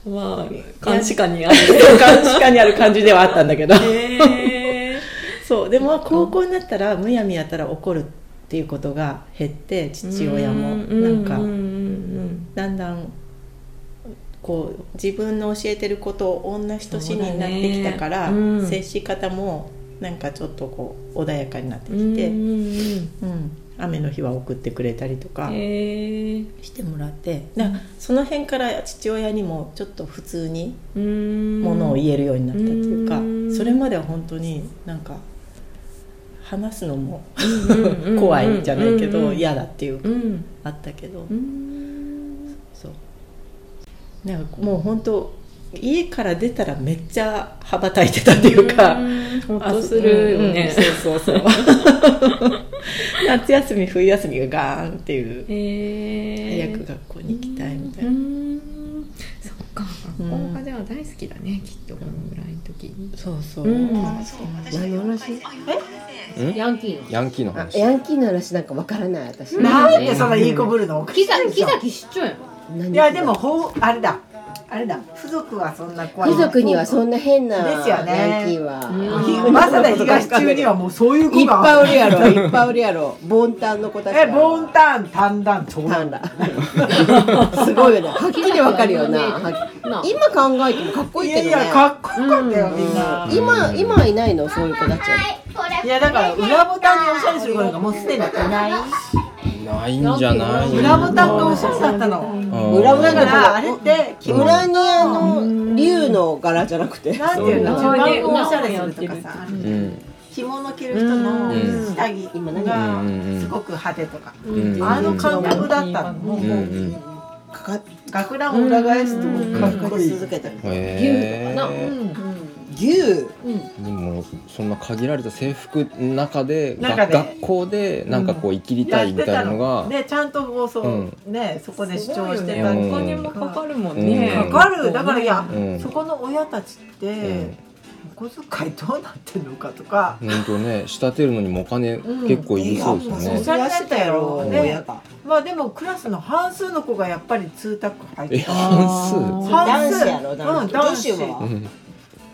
まあ監視下にある。監視下にある感じではあったんだけど。へー。<laughs> そうでも高校になったらむやみやったら怒るっていうことが減って父親も。なんかだんだんこう自分の教えてることを同じ年になってきたから、ね。うん。接し方もなんかちょっとこう穏やかになってきて、うんうんうん。うん雨の日は送ってくれたりとかしてもらってだからその辺から父親にもちょっと普通にもものを言えるようになったっていうか、うん。それまでは本当になんか話すのも怖いじゃないけど嫌だっていうかうん。あったけど、うん。そう。なんかもう本当家から出たらめっちゃ羽ばたいてたっていうか、ほっとするよね。うんうんそうそうそう <laughs> 夏休み冬休みがガーンっていうへえ早く学校に行きたいみたいうな、ん。そっか。うん。学校がじゃあ大好きだねきっとこのぐらいの時に。そうそう、うん。何の話？ヤンキーのヤンキーのあ話ヤンキーの話なんかわからない私。なんでそんないい子ぶるの？木崎木崎知っちゃうよ。何？いやでもほうあれだあれだ。付属はそんな怖い。貴族にはそんな変なですよね。ヤンキーは。ひまさだ東中にはもうそういういっぱいおるやろ。いっぱいおるやろ。ボンタンの子たちえボンタン短弾長タ弾ンだすごいよね。はっきりわかるよな。はっな今考えてもかっこいいいけどね。やいやかっこよかったよみんな。今今はいないのそういう子たちは。いやだから裏ボタンにおしゃれする子なんかもうすでにいないないんじゃない？裏ボタンがおしゃれだったの。うん。裏ボタンだからあれって裏にあの竜の柄じゃなくて。なんていうの？自分をおしゃれするとかさうん。着物着る人のうん。下着がすごく派手とか。うん。あの感覚だったの。学ランを裏返すとかっこいい。続けたりへなえ牛でもそんな限られた制服の中で学校でなんかこう生きりたいみたいなのが、ねちゃんとこうそう、うん。ねそこで主張してすたお金もかかるもんうん。ねかかる。だからいや、うん。そこの親たちって、うん。お小遣いどうなってんのかとか、本当ね仕立てるのにもお金うん。結構いりそうですね。ややってたやろうんね親が。まあでもクラスの半数の子がやっぱり通卓入って半数？半数やろ男子。うん、男子は。うん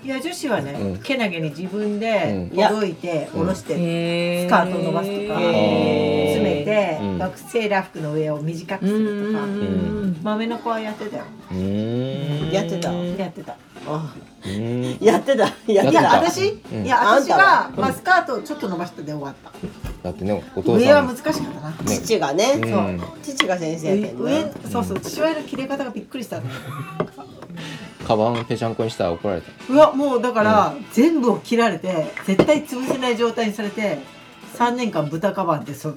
いや女子はね、うん。けなげに自分でうん。ほどいて下ろして、へスカートを伸ばすとか詰めて、うん。学生ラフクの上を短くするとか、ん。豆の子はやってたよ。うーん。やってた。やってた。あ。うーん。やってた。やっていやた。私、うん。いやあんた私がは、まあ、スカートをちょっと伸ばしたで終わった。だってねお父上は難しかったな、ね。父がね。うん。父が先生やけん上ねそうそう父親の切れ方がびっくりしたのカバンぺちゃんこにしたら怒られた。うわもうだから、全部を切られて絶対潰せない状態にされて3年間豚カバンでそ過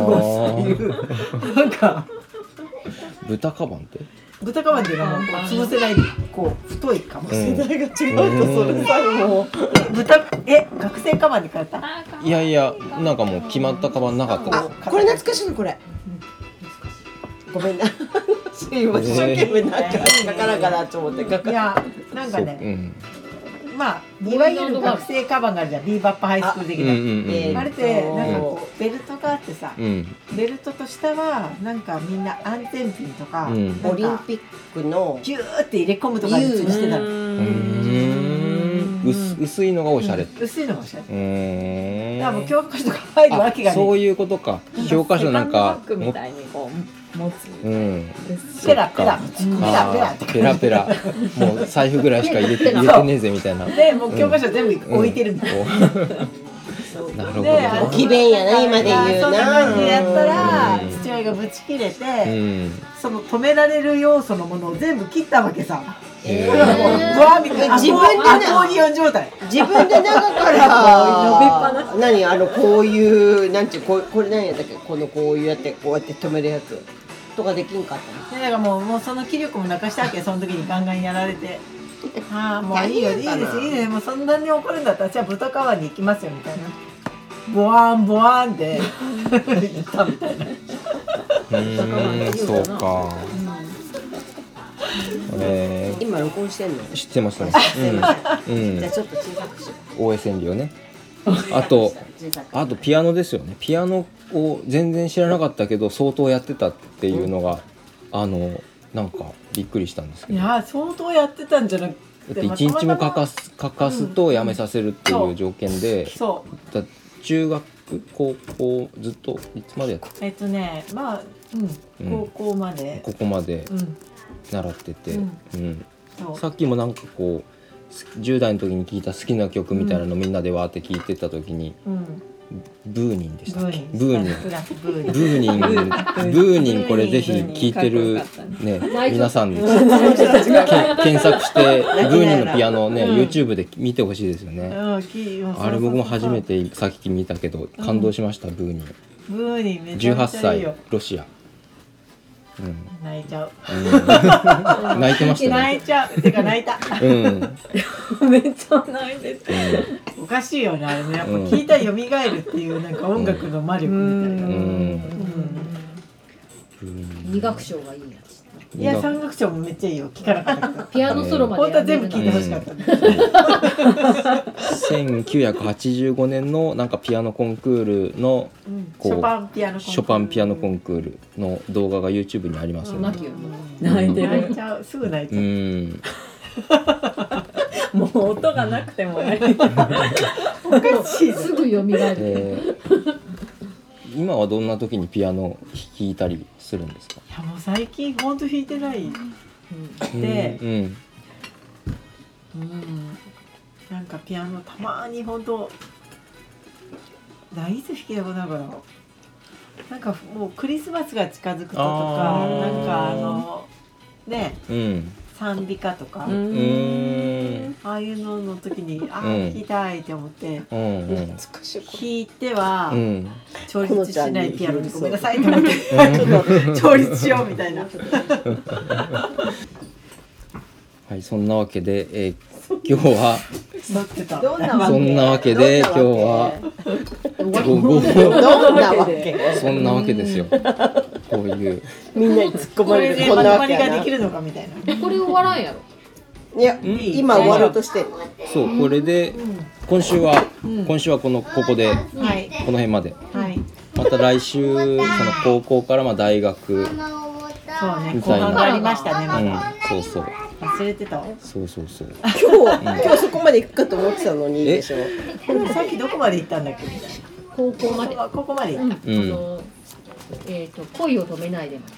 ごすっていうなんか。豚カバンって？豚カバンっていうのはもう潰せないこう太いカバ世代が違うとそれさもう。豚え学生カバンに変えた？いやいやなんかもう決まったカバンなかったです。これ懐かしいのこれ。ごめんな今一生懸命なんか書かなかなと思って書かいやなんかねうん。まあいわゆる学生カバンがあるじゃんビーバップハイスクール的な、うんうんうんえーあれってなんかこうベルトがあってさ、うん。ベルトと下はなんかみんな安全ピンとか,、うん。オリンピックのギューって入れ込むとかにつしてたの。うーん。薄薄いのがおしゃれ。う薄いのかしらだーん。からもう教科書とか入るわけがね。あそういうことか。教科書なんかセカンドバッグみたいにこう持つ。うん。ペラペラ。ペラペラ。ペラペラ。もう財布ぐらいしか入れて入れてねえぜみたいな。でもう教科書全部置いてるみたいな、なるほど。であの置き弁やな今で言うな。そんな感じでやったらうん父親がぶち切れて、うん。その止められる要素のものを全部切ったわけさ。自分でねアコーディオン状態。自分で中から何あのこういうなんていうこうこれ何やったっけ？このこういうやってこうやって止めるやつとかできんかったのでだからもうもうその気力もなくしたわけ <laughs> その時にガンガンやられて。ああもういいよいいですいいですもうそんなに怒るんだったらじゃあ豚川に行きますよみたいな。ボワンボワンで <laughs> 言ったみたいな。うーん、そうか。え今録音してんの？ー、知ってますね。うん。うん。じゃあちょっと小さくしよ OS 遠慮ね。あと、あとピアノですよね。ピアノを全然知らなかったけど、相当やってたっていうのが、あの、なんかびっくりしたんですけど。いや相当やってたんじゃなくだって一日も欠かす欠かすとやめさせるっていう条件で、そう。だ中学高校ずっといつまでやってえっとねまあうんうん。高校まで。ここまでうん。習ってて、うん。さっきもなんかこうす10代の時に聴いた好きな曲みたいなのみんなでわーって聴いてた時に、うん。ブーニンでしたっけ？ブーニン。ブーニン。ブーニン。これぜひ聴いてるね皆さん検索してブーニンのピアノをね、う。ん。YouTube で見てほしいですよね、あれ僕も初めてさっき見たけど感動しました、ブーニン。ブーニンめちゃめ18歳ロシア、うん泣いちゃう。うん。泣いてましたね。泣いちゃう。てか泣いた。うん、<laughs> めっちゃないです。おかしいよねあれね。やっぱうん聞いたら蘇るっていうなんか音楽の魔力みたいな、うん。二楽章がいいやついや三楽章もめっちゃいいよ。聞かなかったけど。ピアノソロまで本当は全部聞いてほしかった、<laughs> 1985年のなんかピアノコンクールのショパンピアノコンクールショパンピアノコンクールの動画が YouTube にありますよね。泣きよ泣いてる。泣いちゃう。すぐ泣いちうゃう、ん。<laughs> もう音がなくてもね。<laughs> おかしい。すぐ蘇る。で今はどんな時にピアノ弾いたりするんですか？いやもう最近ほんと弾いてないでうんうんなんかピアノたまにほんとないつ弾けたことないからなんかもうクリスマスが近づくととかなんかあのね。うん。サ賛美歌とか、ああいうのの時にああ、うん。弾きたいって思ってうん弾いては、うん。調律しないピアノにごめんなさいと思って <laughs> ちょっと調律しようみたいな。はいそんなわけで、えー <laughs> 今日は。乗ってた。どんなわけ？そんなわけで今日は。午後どんなわけ？<laughs> そんなわけですよ。こういう。みんなに突っ込こまれる。こんなわけができるのかみたいな。これ終わらんやろ？いや今終わろうとしてる。そうこれで今週は今週はこのここではい。この辺まで。はい。また来週その高校からまあ大学そうね後みたいな。半がありましたねまうんだそうそう忘れてた？わそうそうそう。今日今日そこまで行くかと思ってたのに。でしょさっきどこまで行ったんだっけ？みたいな高校まで。あここまで行った、うん。あのえっ、と恋を止めないでまで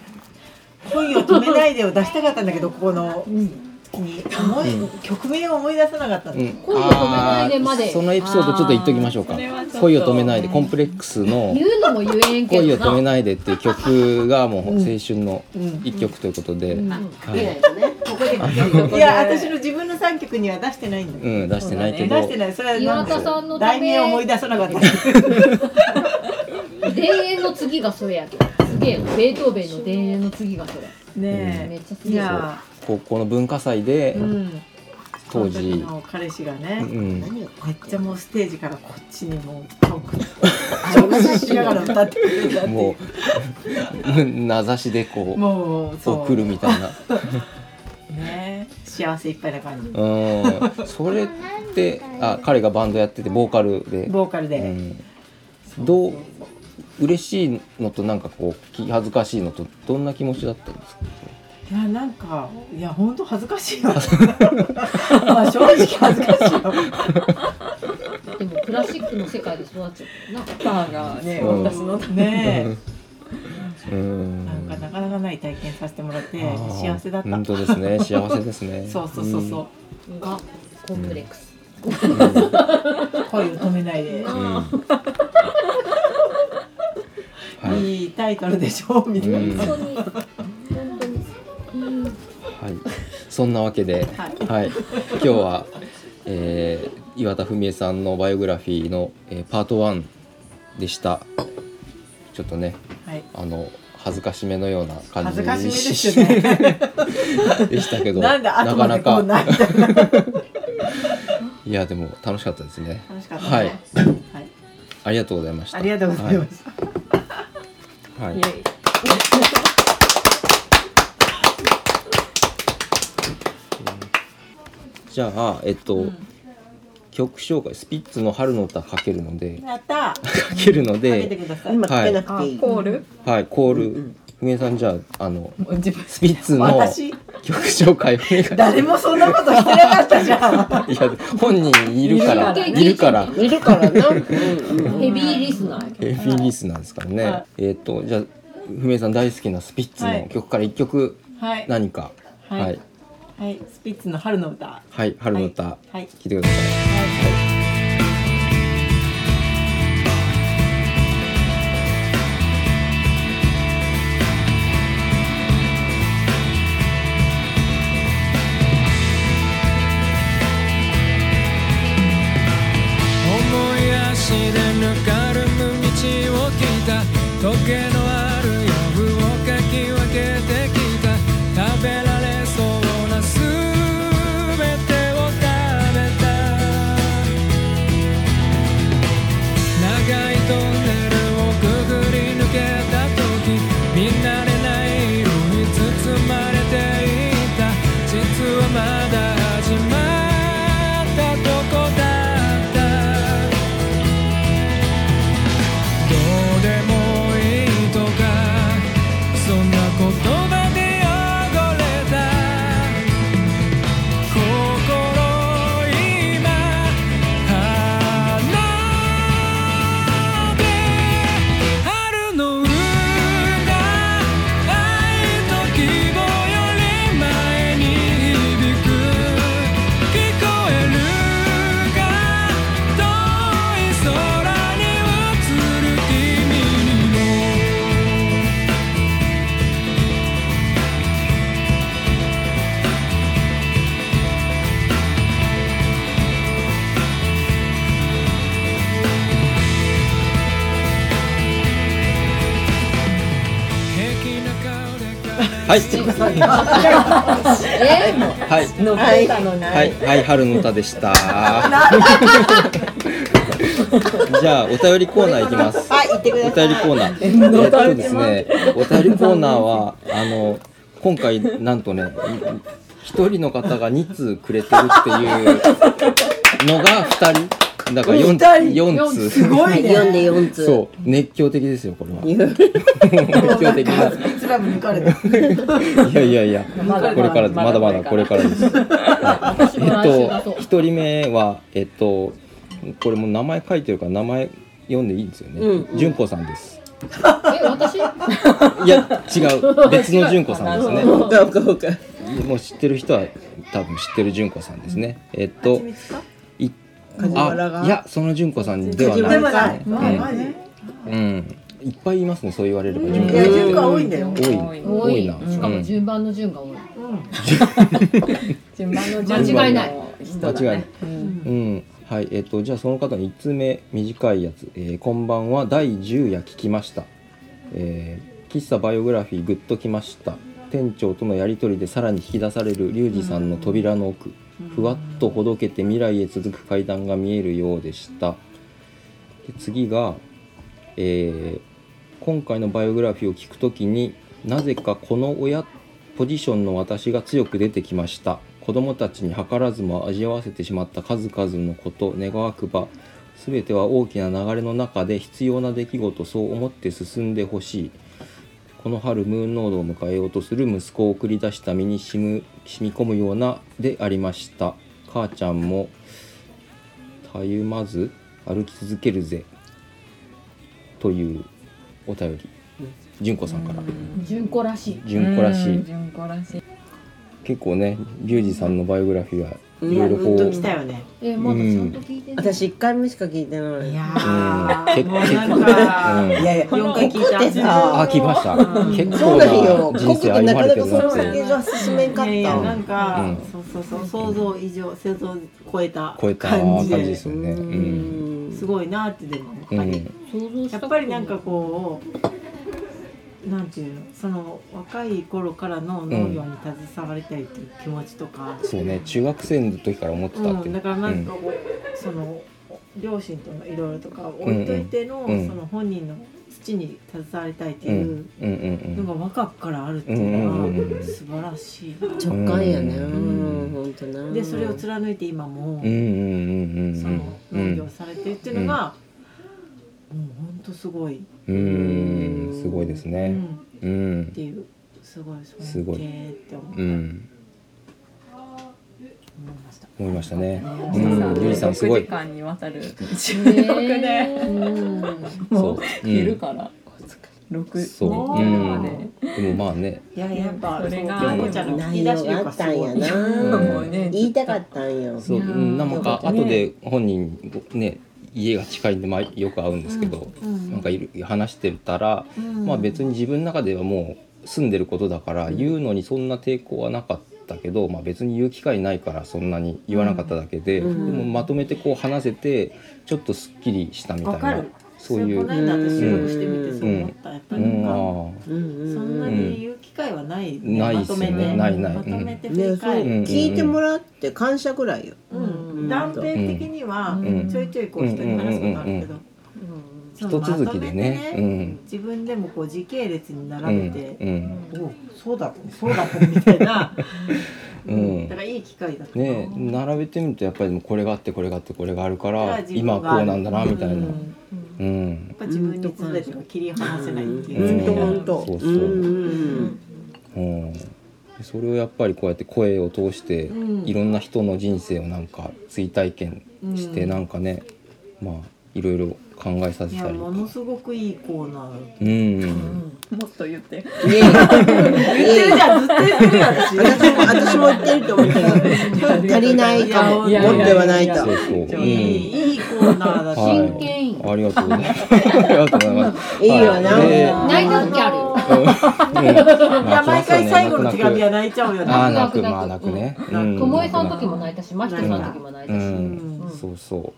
恋を止めないでを出したかったんだけどここのに思い、曲名を思い出せなかったうん恋を止めないでまで。そのエピソードちょっと言っときましょうか。恋を止めないでコンプレックスの言うのも言えんけ恋を止めないでっていう曲がもう青春のうん一曲ということで、うん。はい。ここで <laughs> いや私の自分の3曲には出してないんだうん、出してないけど、出してない。それは岩田さんのた題名思い出さなかった。<laughs> <laughs> 田園の次がそれやけど。すげえベートーベンの田園の次がそれ。ねめっちゃ好えいきや高校の文化祭で、うん。当時。その彼氏がね、うん、めっちゃもうステージからこっちにもうトークしながら歌ってくれたもう名指しでこうもうそう。送るみたいな。<laughs> ね。幸せいっぱいな感じ。うん。それってあ彼がバンドやっててボーカルで。ボーカルで、うん、どう嬉しいのとなんかこう気恥ずかしいのとどんな気持ちだったんですか？いやなんかいや本当恥ずかしいよ。まあ正直恥ずかしいよ。でもクラシックの世界で育っちゃったなバーがねうん。私のねうん。なんかなかなかない体験させてもらって幸せだった。本当ですね。幸せですね。<laughs> そうそうそうそう、がコンプレックス、恋を止めないで、い。いタイトルでしょみたいな、うんそんなわけで、はい、今日は、えー岩田文江さんのバイオグラフィーの、えーパート1でした。ちょっとね、はい。あの恥ずかしめのような感じですよね。でしたけど、ななかなか。<laughs> いやでも楽しかったですね。楽しかったね。はい、はい。ありがとうございました。ありがとうございました、はい。はいイエイじゃあえっと、曲紹介スピッツの春の歌かけるのでやった。かけるので今かけなくていい、コール？はいコール。文江さんじゃああの自分スピッツの私？曲紹介誰もそんなことしてなかったじゃん。<laughs> いや本人いるからいるからいるから。な、うんうんヘビーリスナーヘビーリスなんですからね、はい。えっ、とじゃあ文江さん大好きなスピッツの曲から一曲はい。何か。はいはい。はいスピッツの春の歌。はい春の歌、はい。はい。聞いてください。思はい。乗ってたのにはい。はい。春の歌でした。<laughs> じゃあお便りコーナーいきます。はい行ってください。お便りコーナー。えっとですね <laughs> お便りコーナーはあの今回なんとね一人の方が2通くれてるっていうのが2人だから 4, 4通すごいね。読んで4通そう。熱狂的ですよこれは。熱狂的な。いやいやいや、これからまだまだこれからです。はい。えっと一人目はえっとこれもう名前書いてるから名前読んでいいんですよね。うんうん。純子さんです。え私？いや違う。別の純子さんですね。もう知ってる人は多分知ってる純子さんですね。えっとい梶原があいやその純子さんではない。で。まあマジうん。いっぱいいますねそう言われれば。純い子や順が多いんだよ。多い。多い。な。しかも。うん順番の順が多い。順番の間違いない間違いない。うん、はい、えっ、と、じゃあ、その方の一通目、短いやつ、えーこんばんは、第10夜聞きました。えー喫茶バイオグラフィー、グッときました。店長とのやりとりでさらに引き出されるリュウジさんの扉の奥、ふわっとほどけて未来へ続く階段が見えるようでした。で次が、えー今回のバイオグラフィーを聞くときになぜかこの親ポジションの私が強く出てきました子供たちに図らずも味わわせてしまった数々のこと願わくば全ては大きな流れの中で必要な出来事そう思って進んでほしいこの春ムーンノードを迎えようとする息子を送り出した身に染む染み込むようなでありました。母ちゃんもたゆまず歩き続けるぜというお便り。純子さんから。順子らしい。純子らしい。順子らしい。結構ねリュウジさんのバイオグラフィーはいろいろこたよね。えまだちゃんと聞いてない。私一回目しか聞いてない。いやうん。結もうなん構かうんいやいや四回聞いたってさあ来ました。結そう構だよな人生歩まれてるなってここでなかなかその先が進めんかったいやいやなんか、うん。そうそうそう想像以上想像を超えた超えた感感じじでですよね。うん。すごいなってでもうやっぱりん。想像したやっぱりなんかこうなんていうのその若い頃からの農業に携わりたいっていう気持ちとか、そうね中学生の時から思ってたってう。ん、だからなんかこう、その両親とのいろいろとか置いといての、うんうんその本人の土に携わりたいってうんいううんうんうんのが若くからあるっていうのうんうんうんうんは素晴らしいな、直感やね。ううんん。本当な。でそれを貫いて今も、うんうんうんうん。その農業されてるっていうのが、もう本当すごい、うんうんすごいですうねん、うん。っていうすごいすごい。尊敬って思,、う。ん。思いました。思いましたね。ううんんリュウジさんすご6い時間にわたる。収ね録で。うん。もそう。う昼から。六そう。う夜ん。まででもまあね。いややっぱそれが内容があったん。やなもうね言いたかったんよそう、なんか後で本人ね家が近いんでまあよく会うんですけど、うんなんかいる話してたら、うん。まあ別に自分の中ではもう住んでることだから言うのにそんな抵抗はなかったけど、まあ別に言う機会ないからそんなに言わなかっただけで、うん。でもまとめてこう話せてちょっとすっきりしたみたいなそういう。この間私仕事してみてそう思った、やっぱりうん、なん。か、あうん。うそん。なに言う機会はない、ないまとめてないないまとめて振り返る、聞いてもらって感謝ぐらいようん。断片的にはちょいちょいこう人に話すことあるけど、一続きでねうん。自分でもこう時系列に並べて、うん。おそうだったそうだったみたいな、うん。だからいい機会だったね並べてみるとやっぱりこれがあってこれがあってこれがあるから今こうなん。だなみたいな。うん。うんやっぱ自分に全てが切り離せないっていう。うん。常にある本当そうそううん。うん、でそれをやっぱりこうやって声を通して、うん。いろん。な人の人生をなん。か追体験して、うん。なん。かねまあいろいろ考えさせたりとかものすごくいいコーナーうん、もっと言って言ってるじゃん。ずっと言ってるよ私私も私も言ってると思ったけど足りないかも持ってはないとそうそう、うん、いい真剣よありがとうございますありがとうございます。<laughs> いいわな。はい。で泣いた時ある。ようん。いや毎回最後の手紙は泣泣いちゃうよね。泣くまあ泣くね、うんうん。ともえさんの時も泣いたしまひとさんの時も泣いたし。うん、そうそう。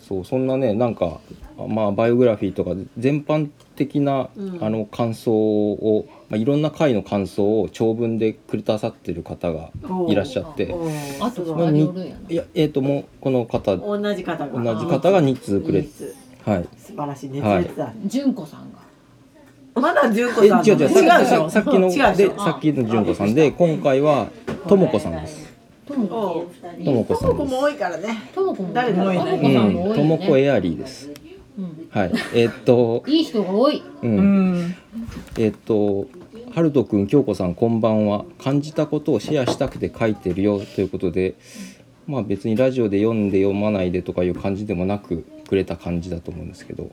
そうそんなねなんかまあバイオグラフィーとか全般的な、うん。あの感想を、まあ、いろんな回の感想を長文でくれたさってる方がいらっしゃってあとまあいやえっ、ともうこの方同同じ方が。じ方が2通くれはい。素晴らしい熱烈だ、純子さんが。まだ純子えさん違う違うさ違うでしょ？さっきの違うでしょ？でさっきの純子さんで今回はともこさんです。ともこともこさんともこも多いからね。ともこも誰だろうとも多いよねもこエアリーです。はい。えっ、と。いい人が多い。うん。えっと、はるとくん、きょうこさん、こんばんは。感じたことをシェアしたくて書いてるよということで、まあ別にラジオで読んで読まないでとかいう感じでもなくくれた感じだと思うんですけど、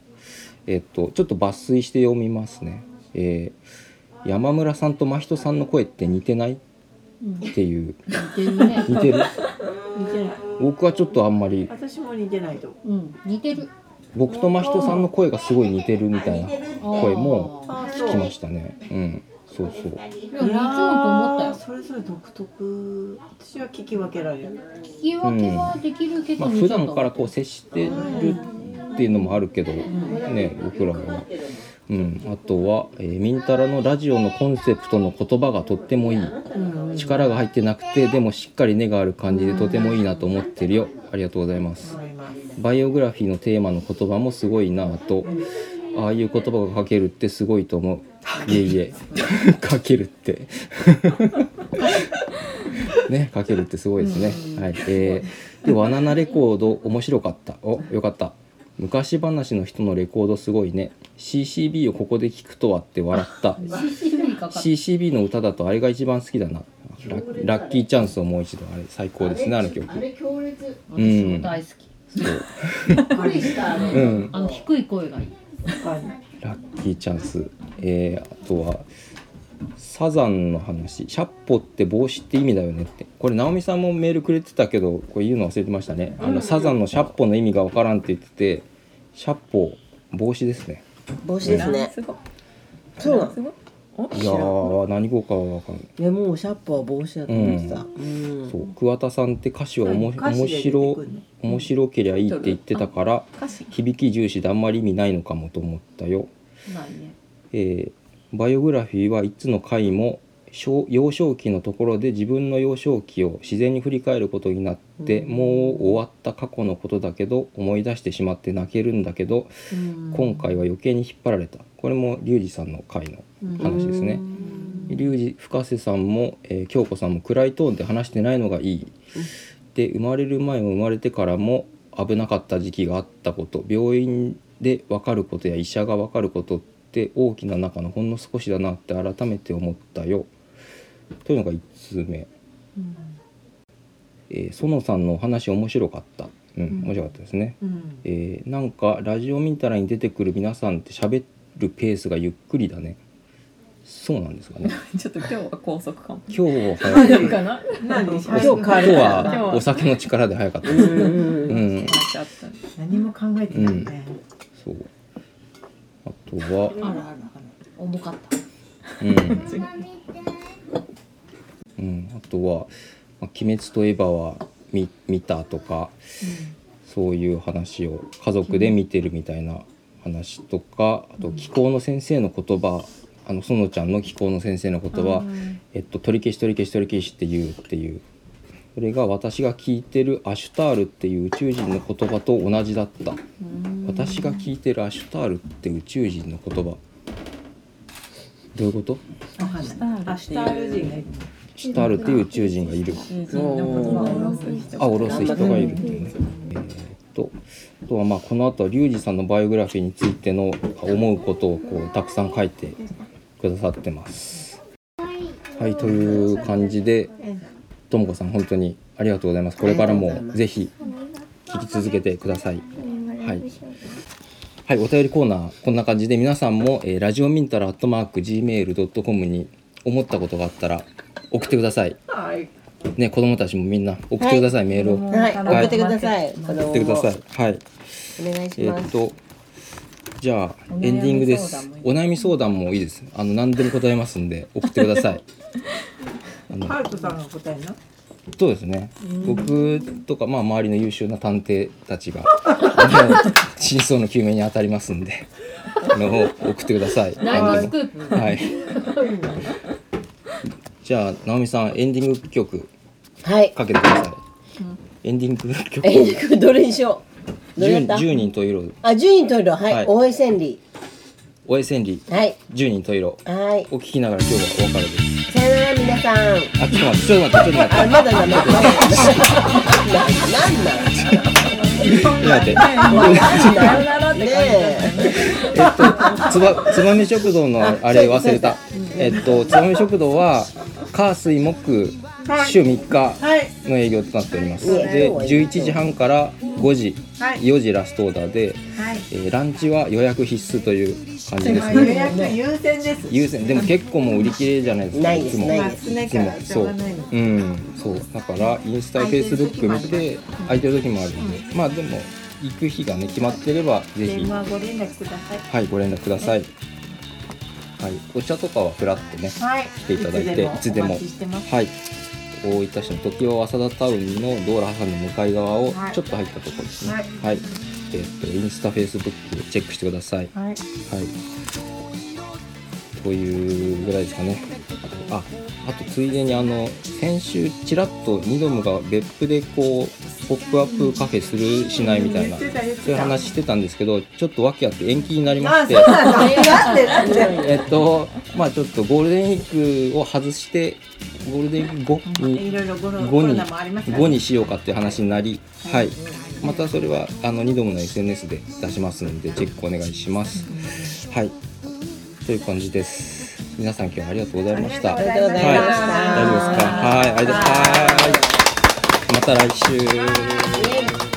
えっと、ちょっと抜粋して読みますね。えー山村さんと真人さんの声って似てない？っていう。似てるね似てる？似てない僕はちょっとあんまり、私も似てないとうん似てる僕と真人さんの声がすごい似てるみたいな声も聞きましたね。うん。そうそう。いや似ちゃうと思ったよ。それぞれ独特。私は聞き分けられる。聞き分けはできるけどまあ、普段からこう接してるっていうのもあるけど、ね、僕らは。うん、あとは、えーミンタラのラジオのコンセプトの言葉がとってもいい、力が入ってなくてでもしっかり根がある感じでとてもいいなと思ってるよ。ありがとうございます。バイオグラフィーのテーマの言葉もすごいなぁとああいう言葉が書けるってすごいと思ういえいえ。書ける。<laughs> って。<laughs> ね書けるってすごいですね。はい。えー、で「わななレコード面白かった」およかった。昔話の人のレコードすごいね。CCB をここで聞くとはって笑った。CCB の歌だとあれが一番好きだな。ラッラッキーチャンスをもう一度。あれ最高ですねあの曲。あれ強烈。うん私も大好き。そうびっくりした。あれうん。あの低い声がいいラッキーチャンス。えー、あとはサザンの話「シャッポって帽子って意味だよね」って。これ直美さんもメールくれてたけどこれ言うの忘れてましたね。あのサザンのシャッポの意味がわからんって言っててシャッポ帽子ですね。帽子ですね。すごい。そうなの。い。やー何語かはわかんない。いやもうシャッポは帽子だと思ってた、うん。そう。桑田さんって歌詞はおも面白面白けりゃいいって言ってたから響き重視であんまり意味ないのかもと思ったよ、ないね。えーバイオグラフィーはいつの回も小幼少期のところで自分の幼少期を自然に振り返ることになって、もう終わった過去のことだけど思い出してしまって泣けるんだけど、今回は余計に引っ張られた。これもリュウジさんの回の話ですね。リュウジ深瀬さんも、えー京子さんも暗いトーンで話してないのがいい。で生まれる前も生まれてからも危なかった時期があったこと病院で分かることや医者が分かることって大きな中のほんの少しだなって改めて思ったよ。というのが1通目。えー園さんのお話面白かった。うん、面白かったですね。えーなんかラジオミンタラに出てくる皆さんって喋るペースがゆっくりだね。そうなんですかね。<laughs> ちょっと今日は高速かも。今日は早かった。かな？何今日はお酒の力で早かった。うん。何も考えてないね、そう。あとは、あるあるある重かった。うん。うん、あとは、まあ、鬼滅とエヴァは見見たとか、そういう話を家族で見てるみたいな話とか、あと気候の先生の言葉、あの園ちゃんの気候の先生の言葉、えっと取り消し取り消し取り消しって言うっていう。それが私が聞いてるアシュタールっていう宇宙人の言葉と同じだった。私が聞いてるアシュタールって宇宙人の言葉。どういうこと？アシュタール人がいるシュタールっていう宇宙人がいる。あ、おろす人がいるっていうね。えーっと、あとはまあこの後はリュウジさんのバイオグラフィーについての思うことをこうたくさん書いてくださってます。はい、という感じで、ともこさん本当にありがとうございます。これからもぜひ聞き続けてください。はい。はい、お便りコーナーこんな感じで皆さんも、えーラジオミンタラアットマーク gmail.com に思ったことがあったら送ってください。はいね、子供たちもみんな送ってください、メールを。はい送ってください送ってください。はい。お願いしえます、ーっと、じゃあエンディングです。お悩み相談もいいです。あの何でも答えますんで送ってください。<laughs> あのハルトさんが答えるの？そうですね、僕とか、まあ、周りの優秀な探偵たちが <laughs> 真相の究明に当たりますんであの送ってください。ナイトあのスクープ？はい。<laughs> じゃあ直美さんエンディング曲はいかけてください。エンディング曲エンディングどれにしよう？10 10人と色。あ十人十色。はい、はい。大江千里。おえ千里。はい。10人と色。はい。を聞きながら今日はお別れです。さよなら皆さん。あちょっと待ってちょっと待ってちょっと待って。あまだだまだだな <laughs> なんなん待って。<laughs> えっと、つば、つばめ食堂のあれ忘れた。えっと、つばめ食堂は、火水木、週3日の営業となっております。はい。で、11時半から5時、はい。4時ラストオーダーで、はい。えーランチは予約必須という感じです予ね。約優先です。優先、でも結構もう売り切れじゃないですか。ないつも。ないつも。そう。うん。そう。だからインスタフェイスブック見て空いてる時もあるので、まあでも行く日がね決まってればぜひ。ご連絡ください。はいご連絡ください。はい。お茶とかはフラッとねはい。来ていただいていつでもはい大分市の常盤早稲田タウンの道路挟んで向かい側をはい。ちょっと入ったところですね。はい。はい、えっとインスタフェイスブックチェックしてください。はい。はい。というぐらいですかね。あ、あとついでにあの先週ちらっとニドムが別府でこうポップアップカフェするしないみたいなそういう話してたんですけど、ちょっと訳あって延期になりまあして。<laughs> えっとまあちょっとゴールデンウィークを外してゴールデンウィーク後にいろいろコロコ5にロナもありますから5にしようかっていう話になり、はい、またそれはあの2度もの SNS で出しますのでチェックお願いします。はい、という感じです。皆さん今日はありがとうございました。はい、大丈夫ですか？はい、ありがとうございます。はいまた来週。